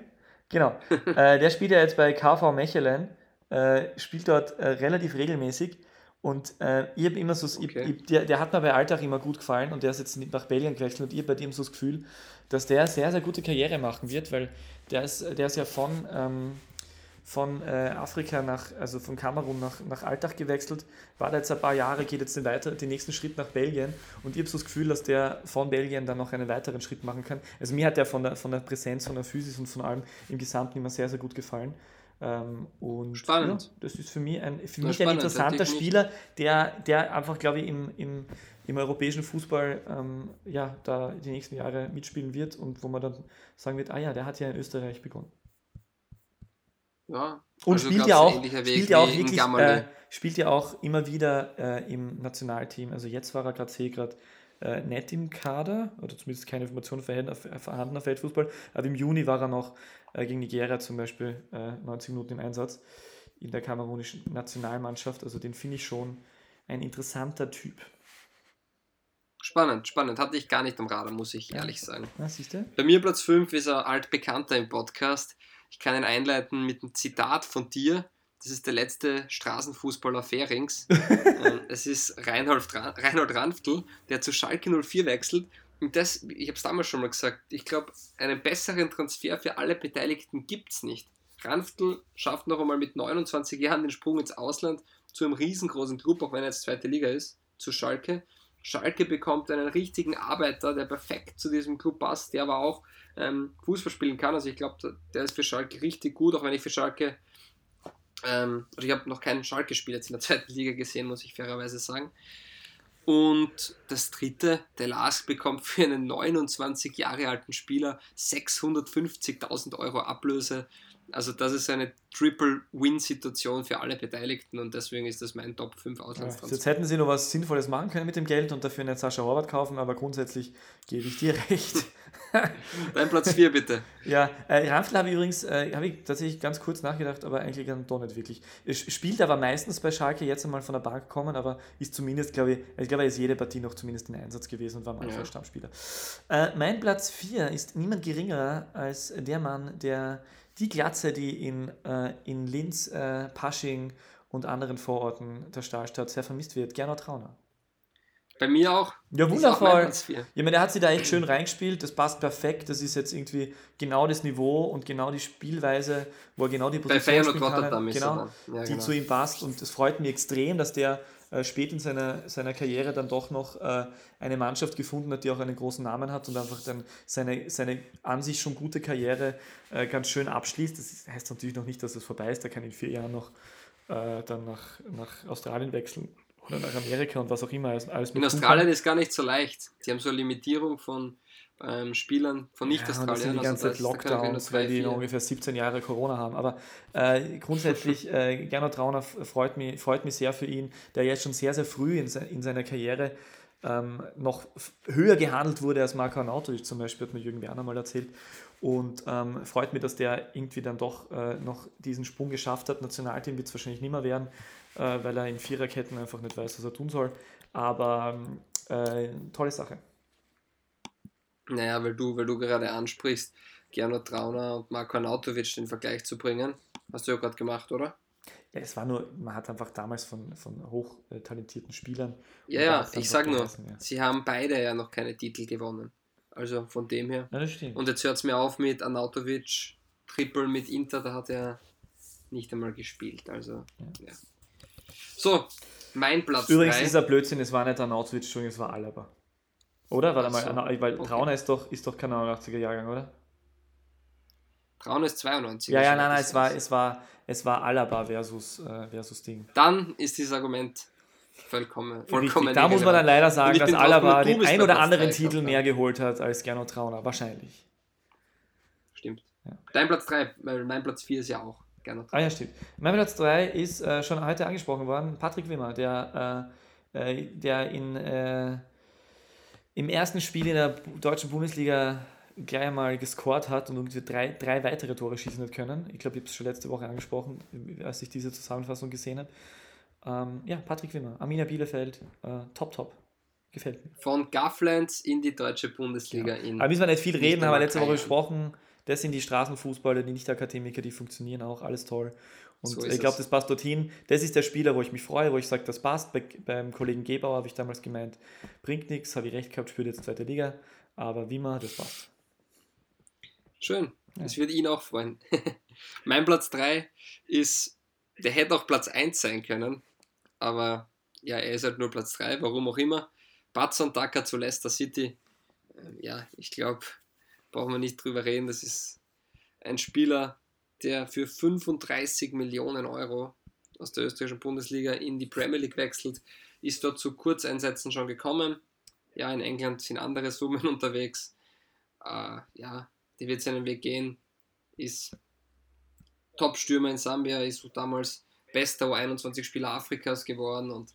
Genau. äh, der spielt ja jetzt bei KV Mechelen, äh, spielt dort äh, relativ regelmäßig Und äh, ich habe immer so, okay. ich, ich, der, der hat mir bei Alltag immer gut gefallen und der ist jetzt nach Belgien gewechselt und ich habe bei dem so das Gefühl, dass der sehr, sehr gute Karriere machen wird, weil der ist, der ist ja von, ähm, von äh, Afrika nach, also von Kamerun nach, nach Alltag gewechselt, war da jetzt ein paar Jahre, geht jetzt den, weiter, den nächsten Schritt nach Belgien und ich habe so das Gefühl, dass der von Belgien dann noch einen weiteren Schritt machen kann. Also mir hat der von der, von der Präsenz, von der Physis und von allem im Gesamten immer sehr, sehr gut gefallen. Ähm, und spannend. Ja, das ist für mich ein, für mich ein interessanter Spieler, der, der einfach, glaube ich, im, im, im europäischen Fußball ähm, ja, da die nächsten Jahre mitspielen wird und wo man dann sagen wird, ah ja, der hat ja in Österreich begonnen. Ja, und also spielt ja auch, spielt ja auch wirklich, äh, spielt ja auch immer wieder äh, im Nationalteam. Also jetzt war er gerade, sehe gerade, äh, nicht im Kader, oder zumindest keine Informationen vorhanden auf Feldfußball, aber im Juni war er noch äh, gegen Nigeria zum Beispiel äh, 90 Minuten im Einsatz in der kamerunischen Nationalmannschaft. Also den finde ich schon ein interessanter Typ. Spannend, spannend. Hatte ich gar nicht am Radar, muss ich ehrlich sagen. Ja, siehst du? Bei mir Platz 5 ist ein altbekannter im Podcast. Ich kann ihn einleiten mit einem Zitat von dir. Das ist der letzte Straßenfußballer Ferings. Ähm, es ist Reinhold, Reinhold Ranftl, der zu Schalke 04 wechselt und das, ich habe es damals schon mal gesagt, ich glaube, einen besseren Transfer für alle Beteiligten gibt es nicht. Ranftl schafft noch einmal mit 29 Jahren den Sprung ins Ausland zu einem riesengroßen Club, auch wenn er jetzt zweite Liga ist, zu Schalke. Schalke bekommt einen richtigen Arbeiter, der perfekt zu diesem Club passt, der aber auch ähm, Fußball spielen kann. Also ich glaube, der ist für Schalke richtig gut, auch wenn ich für Schalke, ähm, also ich habe noch keinen Schalke-Spiel jetzt in der zweiten Liga gesehen, muss ich fairerweise sagen. Und das dritte, der Lars bekommt für einen 29 Jahre alten Spieler 650.000 Euro Ablöse. Also das ist eine Triple-Win-Situation für alle Beteiligten und deswegen ist das mein Top 5 Auslandstransfer. Ja, jetzt hätten sie noch was Sinnvolles machen können mit dem Geld und dafür einen Sascha Horvath kaufen, aber grundsätzlich gebe ich dir recht. Dein Platz 4 bitte. Ja, äh, Ramfl habe ich übrigens, äh, habe ich tatsächlich ganz kurz nachgedacht, aber eigentlich doch nicht wirklich. Er spielt aber meistens bei Schalke jetzt einmal von der Bank gekommen, aber ist zumindest, glaube ich, ich glaube, er ist jede Partie noch zumindest in Einsatz gewesen und war manchmal ja. Stammspieler. Äh, mein Platz 4 ist niemand geringerer als der Mann, der die Glatze, die in, äh, in Linz, äh, Pasching und anderen Vororten der Stahlstadt sehr vermisst wird, Gernot Trauner. Bei mir auch. Ja, wundervoll. Ich meine, der hat sich da echt schön reingespielt, das passt perfekt, das ist jetzt irgendwie genau das Niveau und genau die Spielweise, wo er genau die Position spielen kann, genau, ja, die genau. zu ihm passt und es freut mich extrem, dass der äh, spät in seiner, seiner Karriere dann doch noch äh, eine Mannschaft gefunden hat, die auch einen großen Namen hat und einfach dann seine, seine an sich schon gute Karriere äh, ganz schön abschließt. Das heißt natürlich noch nicht, dass es vorbei ist, er kann in vier Jahren noch äh, dann nach, nach Australien wechseln oder nach Amerika und was auch immer. Alles, alles in Australien ist gar nicht so leicht. Die haben so eine Limitierung von ähm, Spielern von Nicht-Australiern. Ja, die ganze also Zeit Lockdowns, weil die noch ungefähr 17 Jahre Corona haben. Aber äh, grundsätzlich, äh, Gernot Trauner freut mich, freut mich sehr für ihn, der jetzt schon sehr, sehr früh in, se in seiner Karriere ähm, noch höher gehandelt wurde als Marco Arnautovic zum Beispiel, hat mir Jürgen Werner mal erzählt. Und ähm, freut mich, dass der irgendwie dann doch äh, noch diesen Sprung geschafft hat. Nationalteam wird es wahrscheinlich nicht mehr werden, äh, weil er in Viererketten einfach nicht weiß, was er tun soll. Aber äh, tolle Sache. Naja, weil du, weil du gerade ansprichst, Gernot Trauner und Marko Arnautovic den Vergleich zu bringen. Hast du ja gerade gemacht, oder? Ja, es war nur, man hat einfach damals von, von hochtalentierten Spielern. Ja, ja, ich sag nur, ja. sie haben beide ja noch keine Titel gewonnen. Also von dem her. Ja, das stimmt. Und jetzt hört es mir auf mit Arnautovic, Triple mit Inter, da hat er nicht einmal gespielt. Also, ja. ja. So, mein Platz. Übrigens, drei. dieser Blödsinn, es war nicht Arnautovic, es war Alaba. Oder? Warte mal, so. weil okay. Trauner ist doch, ist doch kein 89er Jahrgang, oder? Trauner ist 92. Ja, ja, nein, nein, es war, es war, es war Alaba versus, äh, versus Ding. Dann ist dieses Argument vollkommen, vollkommen Richtig. Da muss man dann leider sagen, dass Alaba den ein oder anderen Titel mehr geholt hat als Gernot Trauner, wahrscheinlich. Stimmt. Ja. Dein Platz 3, weil mein Platz 4 ist ja auch Trauner. Ah ja, stimmt. Mein Platz 3 ist äh, schon heute angesprochen worden, Patrick Wimmer, der, äh, äh der in äh, im ersten Spiel in der deutschen Bundesliga gleich einmal gescored hat und irgendwie drei, drei weitere Tore schießen hat können. Ich glaube, ich habe es schon letzte Woche angesprochen, als ich diese Zusammenfassung gesehen habe. Ähm, ja, Patrick Wimmer, Arminia Bielefeld, äh, top, top. Gefällt mir. Von Gafflands in die deutsche Bundesliga. Ja. Aber müssen wir nicht viel reden, haben wir letzte Woche besprochen. Das sind die Straßenfußballer, die Nicht-Akademiker, die funktionieren auch, alles toll. Und So ich glaube, das passt dorthin. Das ist der Spieler, wo ich mich freue, wo ich sage, das passt. Bei, beim Kollegen Gebauer habe ich damals gemeint, bringt nichts, habe ich recht gehabt, spielt jetzt zweite Liga. Aber wie man, das passt. Schön. Das wird ihn auch freuen. mein Platz 3 ist, der hätte auch Platz 1 sein können, aber ja, er ist halt nur Platz 3, warum auch immer. Batson Daka zu Leicester City. Ähm, Ja, ich glaube, brauchen wir nicht drüber reden. Das ist ein Spieler, der für 35 Millionen Euro aus der österreichischen Bundesliga in die Premier League wechselt, ist dort zu Kurzeinsätzen schon gekommen. Ja, in England sind andere Summen unterwegs. Äh, ja, der wird seinen Weg gehen, ist Top-Stürmer in Sambia, ist damals bester U21-Spieler Afrikas geworden und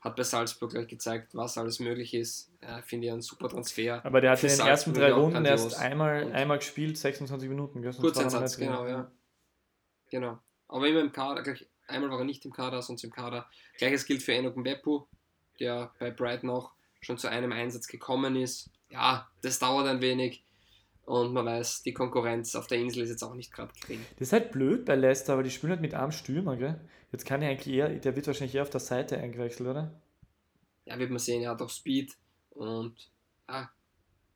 hat bei Salzburg gleich gezeigt, was alles möglich ist. Ja, Finde ich ein super Transfer. Aber der hat in den ersten Salzburg drei auch Runden erst einmal, einmal gespielt, 26 Minuten. nicht drin. genau, ja. Genau. Aber immer im Kader, gleich, einmal war er nicht im Kader, sonst im Kader. Gleiches gilt für Enoch Mbeppu, der bei Brighton auch schon zu einem Einsatz gekommen ist. Ja, das dauert ein wenig. Und man weiß, die Konkurrenz auf der Insel ist jetzt auch nicht gerade gering. Das ist halt blöd bei Leicester, aber die spielen halt mit einem Stürmer, gell? Jetzt kann er eigentlich eher, der wird wahrscheinlich eher auf der Seite eingewechselt, oder? Ja, wird man sehen, er hat auch Speed und ja,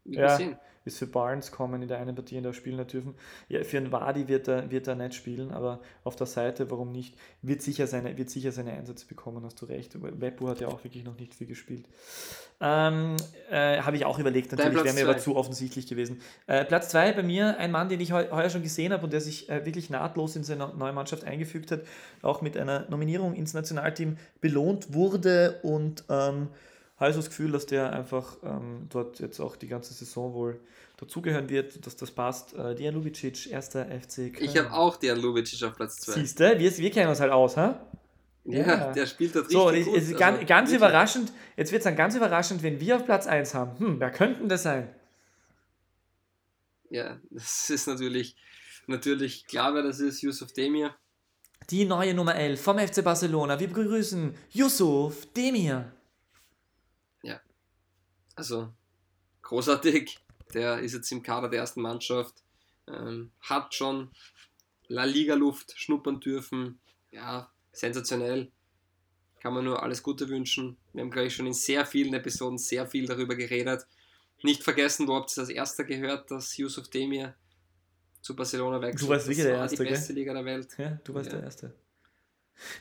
wird Ja. man sehen. Ist für Barnes kommen in der einen Partie, in der er spielen nicht dürfen. Ja, für einen Wadi wird er, wird er nicht spielen, aber auf der Seite, warum nicht? Wird sicher seine, wird sicher seine Einsätze bekommen, hast du recht. Webbu hat ja auch wirklich noch nicht viel gespielt. Ähm, äh, Habe ich auch überlegt, natürlich wäre mir aber zwei. zu offensichtlich gewesen. Äh, Platz 2 bei mir, ein Mann, den ich heu heuer schon gesehen habe und der sich äh, wirklich nahtlos in seine neue Mannschaft eingefügt hat, auch mit einer Nominierung ins Nationalteam belohnt wurde und ähm, habe ich so das Gefühl, dass der einfach ähm, dort jetzt auch die ganze Saison wohl dazugehören wird, dass das passt. Äh, Dejan Lubicic, erster FC Köln. Ich habe auch Dejan Lubicic auf Platz 2. Siehst du, wir, wir kennen uns halt aus, hä? Ja, Ja. der spielt dort So, richtig gut. ganz, also ganz wirklich. überraschend, jetzt wird es dann ganz überraschend, wenn wir auf Platz 1 haben. Hm, wer könnten das sein? Ja, das ist natürlich, natürlich klar, wer das ist, Yusuf Demir. Die neue Nummer 11 vom FC Barcelona. Wir begrüßen Yusuf Demir. Also großartig. Der ist jetzt im Kader der ersten Mannschaft. Ähm, hat schon La Liga-Luft schnuppern dürfen. Ja, sensationell. Kann man nur alles Gute wünschen. Wir haben, glaube ich, schon in sehr vielen Episoden sehr viel darüber geredet. Nicht vergessen, du habt es als erster gehört, dass Yusuf Demir zu Barcelona wechselt. Du warst wirklich der Erste, die gell? beste Liga der Welt. Ja, du warst Ja. der Erste.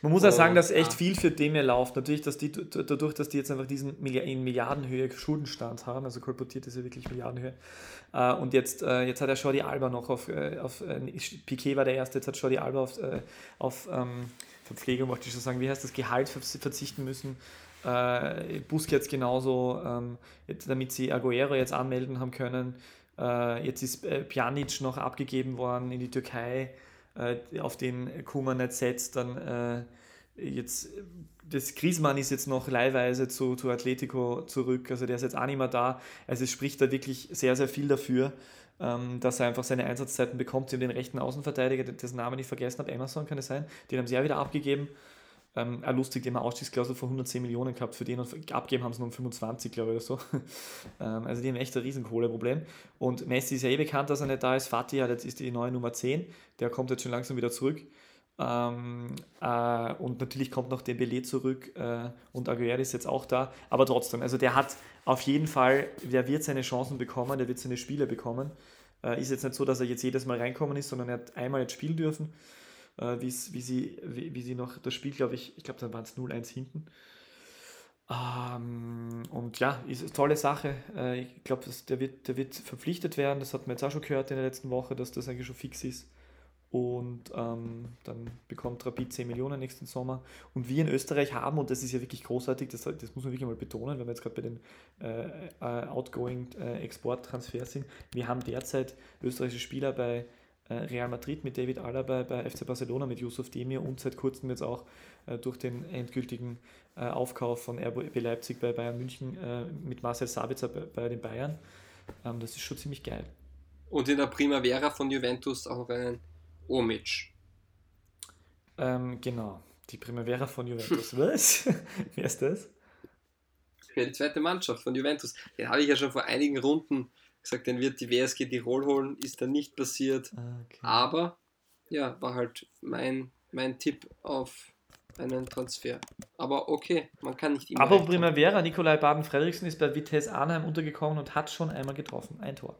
Man muss auch sagen, Und, dass echt ja. viel für Demir läuft. Natürlich, dass die dadurch, dass die jetzt einfach diesen in Milliardenhöhe Schuldenstand haben, also kolportiert ist ja wirklich Milliardenhöhe. Äh, und jetzt, äh, jetzt hat er Jordi Alba noch auf, äh, auf Piquet war der Erste, jetzt hat Jordi Alba auf, auf ähm, Verpflegung, wollte ich schon sagen, wie heißt das, Gehalt ver- verzichten müssen. Busquets genauso, ähm, damit sie Aguero jetzt anmelden haben können. Jetzt ist Pjanic noch abgegeben worden in die Türkei, auf den Kuman nicht setzt. Dann äh, jetzt, das Griezmann ist jetzt noch leihweise zu, zu Atletico zurück, also der ist jetzt auch nicht mehr da. Also es spricht da wirklich sehr, sehr viel dafür, ähm, dass er einfach seine Einsatzzeiten bekommt. Sie haben den rechten Außenverteidiger, dessen Namen ich vergessen habe, Emerson kann es sein, den haben sie ja wieder abgegeben. Ähm, auch lustig, die haben eine Ausstiegsklausel von 110 Millionen gehabt, für den und abgeben haben sie nur um 25, glaube ich, oder so. ähm, also die haben echt ein Riesenkohleproblem. Und Messi ist ja eh bekannt, dass er nicht da ist. Fatih hat jetzt ist die neue Nummer 10, der kommt jetzt schon langsam wieder zurück. Ähm, äh, und natürlich kommt noch Dembele zurück äh, und Aguero ist jetzt auch da. Aber trotzdem, also der hat auf jeden Fall, der wird seine Chancen bekommen, der wird seine Spiele bekommen. Äh, ist jetzt nicht so, dass er jetzt jedes Mal reinkommen ist, sondern er hat einmal jetzt spielen dürfen äh, wie, sie, wie, wie sie noch das Spiel, glaube ich, ich glaube, dann waren es 0-1 hinten. Ähm, und ja, ist eine tolle Sache. Äh, ich glaube, der wird, der wird verpflichtet werden. Das hat man jetzt auch schon gehört in der letzten Woche, dass das eigentlich schon fix ist. Und ähm, dann bekommt Rapid 10 Millionen nächsten Sommer. Und wir in Österreich haben, und das ist ja wirklich großartig, das, das muss man wirklich mal betonen, wenn wir jetzt gerade bei den äh, äh, outgoing äh, Exporttransfers sind, wir haben derzeit österreichische Spieler bei Real Madrid mit David Alaba, bei FC Barcelona mit Yusuf Demir und seit kurzem jetzt auch äh, durch den endgültigen äh, Aufkauf von RB Leipzig bei Bayern München äh, mit Marcel Sabitzer bei, den Bayern. Ähm, das ist schon ziemlich geil. Und in der Primavera von Juventus auch ein Omic. Ähm, genau, die Primavera von Juventus. Was? Wer ist das? Für die zweite Mannschaft von Juventus. Den habe ich ja schon vor einigen Runden gesagt, den wird die WSG Tirol holen. Ist dann nicht passiert. Ah, okay. Aber ja, war halt mein mein Tipp auf einen Transfer. Aber okay, man kann nicht immer. Aber. Primavera, Nikolai Baden-Frederiksen ist bei Vitesse Arnheim untergekommen und hat schon einmal getroffen. Ein Tor.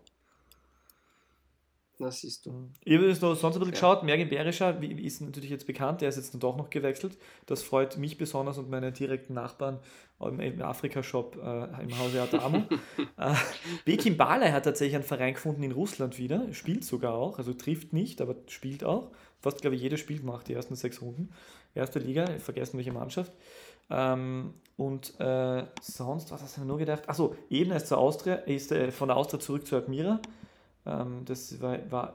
Na, siehst du. Ich habe jetzt noch sonst ein bisschen Ja. geschaut. Mergin Berischer ist natürlich jetzt bekannt, der ist jetzt dann doch noch gewechselt. Das freut mich besonders und meine direkten Nachbarn im, Afrika-Shop äh, im Hause Adamo. äh, Bekim Balai hat tatsächlich einen Verein gefunden in Russland wieder, spielt sogar auch, also trifft nicht, aber spielt auch. Fast, glaube ich, jedes Spiel gemacht, die ersten sechs Runden. Erste Liga, vergessen welche Mannschaft. Ähm, und äh, sonst, was hast du mir nur gedacht? Achso, Ebner ist zur Austria, ist äh, von der Austria zurück zu Admira. Ähm, das war, war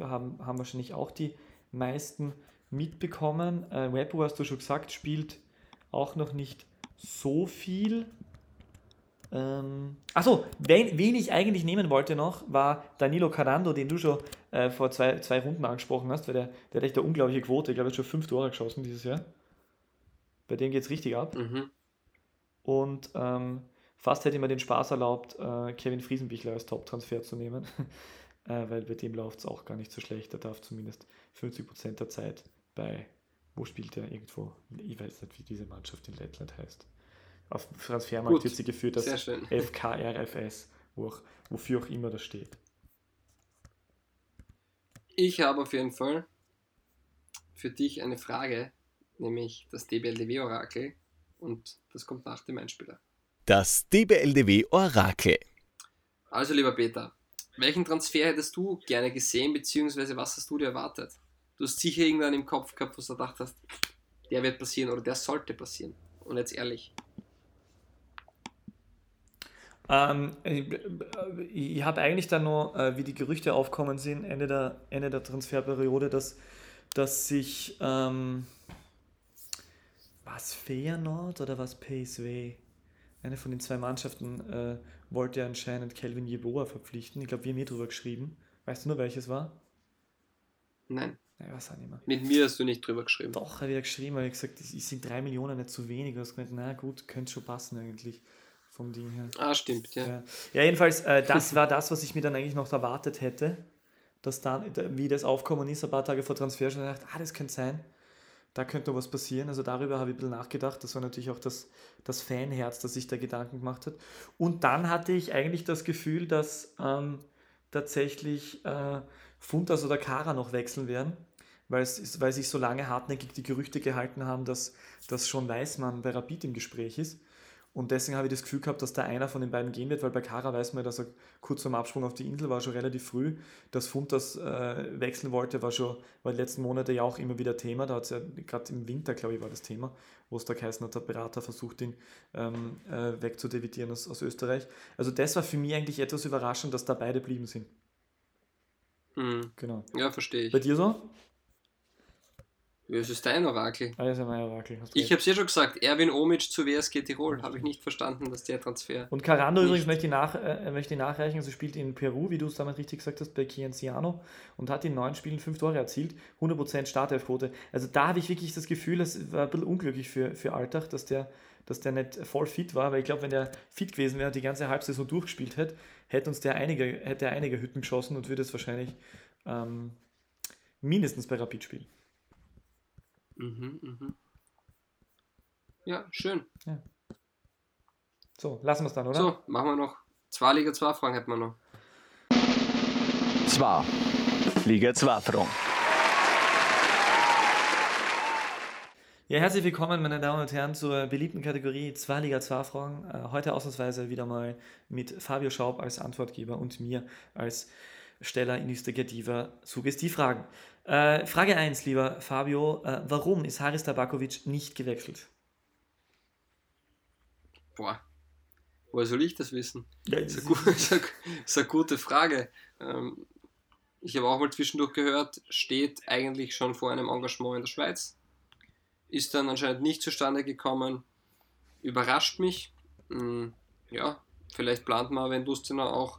haben, haben wahrscheinlich auch die meisten mitbekommen. Äh, Wepo, hast du schon gesagt, spielt auch noch nicht so viel. Ähm, achso, wen, wen ich eigentlich nehmen wollte noch, war Danilo Carando, den du schon äh, vor zwei, zwei Runden angesprochen hast, weil der, der hat echt eine unglaubliche Quote. Ich glaube, er hat schon fünf Tore geschossen dieses Jahr. Bei dem geht es richtig ab. Mhm. Und ähm, fast hätte ich mir den Spaß erlaubt, äh, Kevin Friesenbichler als Top-Transfer zu nehmen, äh, weil bei dem läuft es auch gar nicht so schlecht. Er darf zumindest 50% der Zeit bei, wo spielt er irgendwo? Ich weiß nicht, wie diese Mannschaft in Lettland heißt. Auf dem Transfermarkt Gut, wird sie geführt als. FKRFS, wo auch, wofür auch immer das steht. Ich habe auf jeden Fall für dich eine Frage, nämlich das DBLDW-Orakel. Und das kommt nach dem Einspieler. Das DBLDW Orakel. Also, lieber Peter, welchen Transfer hättest du gerne gesehen, beziehungsweise was hast du dir erwartet? Du hast sicher irgendwann im Kopf gehabt, wo du gedacht hast, der wird passieren oder der sollte passieren. Und jetzt ehrlich. Ähm, ich ich habe eigentlich dann noch, äh, wie die Gerüchte aufkommen sind, Ende der, Ende der Transferperiode, dass, dass sich ähm, was Feyenoord oder was PSW, eine von den zwei Mannschaften, äh, wollte anscheinend Kelvin Jeboa verpflichten. Ich glaube, wir haben hier drüber geschrieben. Weißt du nur, welches war? Nein, Nein, was auch nicht mehr. mit mir hast du nicht drüber geschrieben. Doch, habe ich ja geschrieben, weil ich gesagt, es sind drei Millionen nicht zu wenig. Du hast gemeint, na gut, könnte schon passen eigentlich vom Ding her. Ah, stimmt, ja. Ja, ja jedenfalls, äh, das war das, was ich mir dann eigentlich noch erwartet hätte, dass dann, wie das aufkommen ist, ein paar Tage vor Transfer schon gedacht, ah, das könnte sein, da könnte noch was passieren. Also darüber habe ich ein bisschen nachgedacht. Das war natürlich auch das, das Fanherz, das sich da Gedanken gemacht hat. Und dann hatte ich eigentlich das Gefühl, dass ähm, tatsächlich äh, Funtas oder Kara noch wechseln werden, weil, es weil sich so lange hartnäckig die Gerüchte gehalten haben, dass, dass schon Weißmann bei Rapid im Gespräch ist. Und deswegen habe ich das Gefühl gehabt, dass da einer von den beiden gehen wird, weil bei Kara weiß man, dass er kurz vorm Absprung auf die Insel war, schon relativ früh. Dass Funtas äh, wechseln wollte, war schon, war die letzten Monate ja auch immer wieder Thema. Da hat es ja gerade im Winter, glaube ich, war das Thema, wo es da geheißen hat, der Berater versucht, ihn ähm, äh, wegzudevidieren aus, aus Österreich. Also das war für mich eigentlich etwas überraschend, dass da beide blieben sind. Hm. Genau. Ja, verstehe Bei ich. dir so? Ja, Es ist dein Orakel. Ah, das ist ja mein Orakel. Ich habe es ja schon gesagt, Erwin Omic zu WSG Tirol. Habe ich nicht verstanden, dass der Transfer. Und Carando übrigens möchte ich, nach, äh, möchte ich nachreichen, also spielt in Peru, wie du es damals richtig gesagt hast, bei Cienciano und hat in neun Spielen fünf Tore erzielt, 100% Startelfquote. Also da habe ich wirklich das Gefühl, es war ein bisschen unglücklich für, für Alltag, dass der, dass der nicht voll fit war, weil ich glaube, wenn der fit gewesen wäre und die ganze Halbsaison durchgespielt hätte, hätte uns der einige, hätte er einige Hütten geschossen und würde es wahrscheinlich ähm, mindestens bei Rapid spielen. Mhm, mhm. Ja, schön. So, lassen wir es dann, oder? So, machen wir noch. Zwei Liga 2 Fragen hätten wir noch. Zwar. Liga 2 Fragen. Ja, herzlich willkommen, meine Damen und Herren, zur beliebten Kategorie 2 Liga 2 Fragen. Äh, Heute ausnahmsweise wieder mal mit Fabio Schaub als Antwortgeber und mir als Steller investigativer Suggestivfragen. Äh, Frage 1, lieber Fabio, äh, warum ist Haris Tabakovic nicht gewechselt? Boah, woher soll ich das wissen? Ja, Das ist eine, ist eine, ist eine gute Frage. Ähm, ich habe auch mal zwischendurch gehört, steht eigentlich schon vor einem Engagement in der Schweiz. Ist dann anscheinend nicht zustande gekommen. Überrascht mich. Hm, ja, vielleicht plant man, wenn Lustenau auch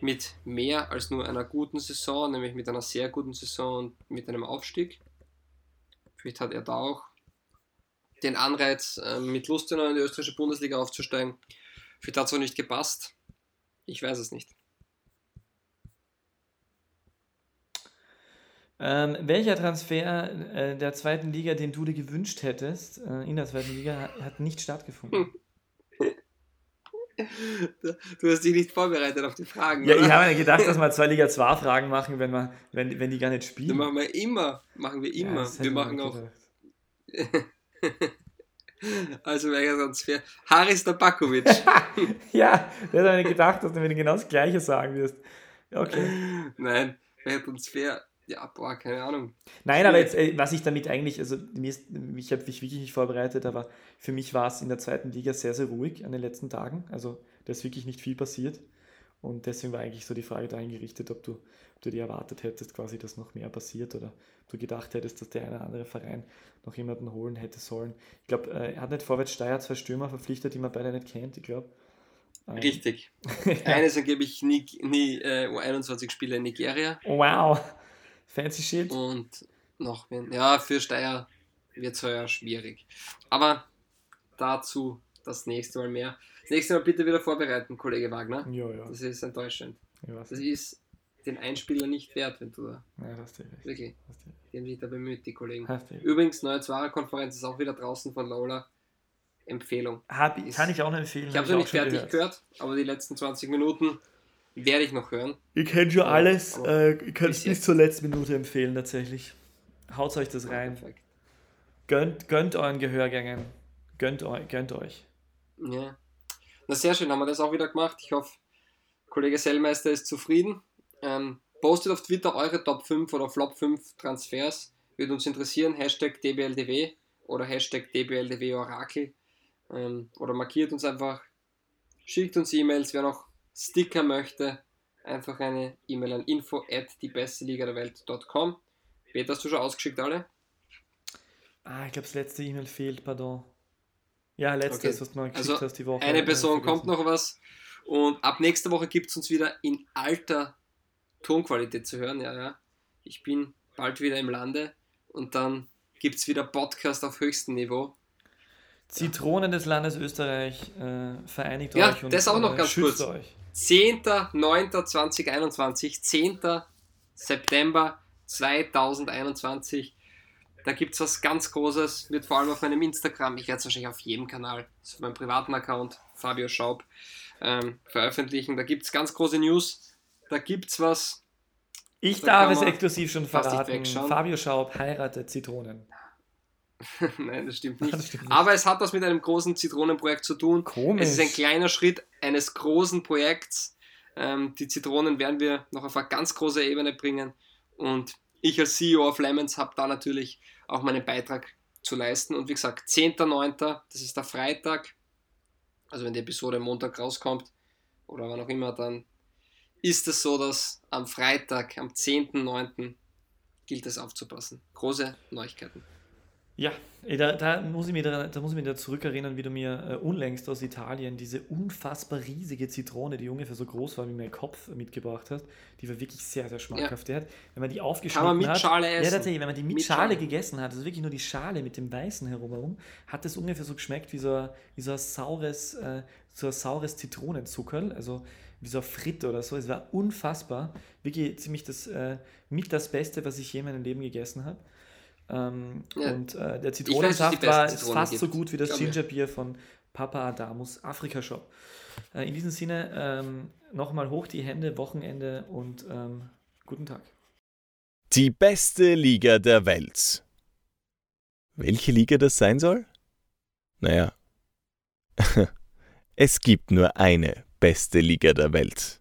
mit mehr als nur einer guten Saison, nämlich mit einer sehr guten Saison und mit einem Aufstieg. Vielleicht hat er da auch den Anreiz, äh, mit Lustenau in die österreichische Bundesliga aufzusteigen. Vielleicht hat es auch nicht gepasst. Ich weiß es nicht. Ähm, welcher Transfer äh, der zweiten Liga, den du dir gewünscht hättest, äh, in der zweiten Liga, hat, hat nicht stattgefunden? Du hast dich nicht vorbereitet auf die Fragen. Ja, oder? ich habe mir gedacht, dass wir zwei Liga 2 Fragen machen, wenn, wir, wenn, wenn die gar nicht Das spielen. machen wir immer. Machen wir Ja, immer. das hätte wir machen auch. Also welcher Transfer? Haris Tabakovic. Ja, der hat mir gedacht, dass du mir genau das Gleiche sagen wirst. Ja, Okay. Nein, welcher Transfer? Ja, boah, keine Ahnung. Nein, aber jetzt, äh, was ich damit eigentlich, also mir ist, ich habe mich wirklich nicht vorbereitet, aber für mich war es in der zweiten Liga sehr, sehr ruhig an den letzten Tagen. Also da ist wirklich nicht viel passiert. Und deswegen war eigentlich so die Frage dahin gerichtet, ob du, ob du dir erwartet hättest, quasi, dass noch mehr passiert oder ob du gedacht hättest, dass der eine oder andere Verein noch jemanden holen hätte sollen. Ich glaube, äh, er hat nicht Vorwärts Steyr zwei Stürmer verpflichtet, die man beide nicht kennt, ich glaube. Ähm, Richtig. Eines angeblich nie, nie äh, U21 Spiele in Nigeria Wow, fancy shit. und noch wen. Ja, für Steyr wird es heuer schwierig. Aber dazu das nächste Mal mehr. Das nächste Mal bitte wieder vorbereiten, Kollege Wagner. Ja, ja. Das ist enttäuschend. Das ist den Einspieler nicht wert, wenn du da Ja, hast du recht. wirklich, Hast du recht. die haben sich da bemüht, die Kollegen. Hast du recht. Übrigens, neue Zwarer-Konferenz ist auch wieder draußen von Lola. Empfehlung. Hab, kann ich auch noch empfehlen. Ich hab habe noch auch nicht fertig gehört, aber die letzten 20 Minuten werde ich noch hören. Ihr kennt schon Ja, alles. Äh, ihr könnt es bis zur letzten Minute empfehlen, tatsächlich. Haut euch das rein. Perfekt. Gönnt, gönnt euren Gehörgängen. Gönnt, eu, gönnt euch. Ja. Na sehr schön, haben wir das auch wieder gemacht. Ich hoffe, Kollege Sellmeister ist zufrieden. Ähm, postet auf Twitter eure Top 5 oder Flop 5 Transfers. Würde uns interessieren. Hashtag DBLDW oder Hashtag DBLDW Orakel. Ähm, oder markiert uns einfach. Schickt uns E-Mails. Wer noch Sticker möchte, einfach eine E-Mail an info at die beste Liga der Welt.com. Peter, hast du schon ausgeschickt alle? Ah, ich glaube, das letzte E-Mail fehlt, pardon. Ja, letztes, Okay. was du mal geschickt Also, hast die Woche. Eine Person kommt noch was. Und ab nächster Woche gibt es uns wieder in alter Tonqualität zu hören. Ja, ja. Ich bin bald wieder im Lande und dann gibt es wieder Podcast auf höchstem Niveau. Zitronen des Landes Österreich, äh, vereinigt Ja, euch und das auch noch äh, ganz schützt kurz. euch. 10.09.2021, 10. September 2021. Da gibt es was ganz Großes, wird vor allem auf meinem Instagram, ich werde es wahrscheinlich auf jedem Kanal, auf meinem privaten Account, Fabio Schaub, ähm, veröffentlichen. Da gibt es ganz große News. Da gibt es was. Ich Da darf es exklusiv schon verraten. Fabio Schaub heiratet Zitronen. Nein, das stimmt nicht. Das stimmt nicht. Aber es hat was mit einem großen Zitronenprojekt zu tun. Komisch. Es ist ein kleiner Schritt eines großen Projekts. Ähm, die Zitronen werden wir noch auf eine ganz große Ebene bringen. Und ich als CEO of Lemons habe da natürlich auch meinen Beitrag zu leisten. Und wie gesagt, 10.09., das ist der Freitag. Also wenn die Episode Montag rauskommt oder wann auch immer, dann ist es so, dass am Freitag, am 10.09. gilt es aufzupassen. Große Neuigkeiten. Ja, da, da, muss ich mich da, da muss ich mich da zurückerinnern, wie du mir äh, unlängst aus Italien diese unfassbar riesige Zitrone, die ungefähr so groß war wie mein Kopf, mitgebracht hast. Die war wirklich sehr, sehr schmackhaft. Die hat, wenn man die aufgeschnitten Kann man mit hat, Schale Ja, essen. tatsächlich, wenn man die mit, Mit Schale, Schale. gegessen hat, also wirklich nur die Schale mit dem Weißen herumherum, hat es ungefähr so geschmeckt wie so, ein- wie so ein saures, äh, so ein saures Zitronenzuckerl, also wie so ein Fritt oder so. Es war unfassbar. Wirklich ziemlich das, äh, mit das Beste, was ich je in meinem Leben gegessen habe. Ähm, Ja. Und äh, der weiß, Zitronensaft besten war Zitronen fast gibt. so gut wie das. Gingerbier von Papa Adamus Afrika Shop. Äh, in diesem Sinne ähm, nochmal hoch die Hände, Wochenende und ähm, guten Tag. Die beste Liga der Welt. Welche Liga das sein soll? Naja, es gibt nur eine beste Liga der Welt.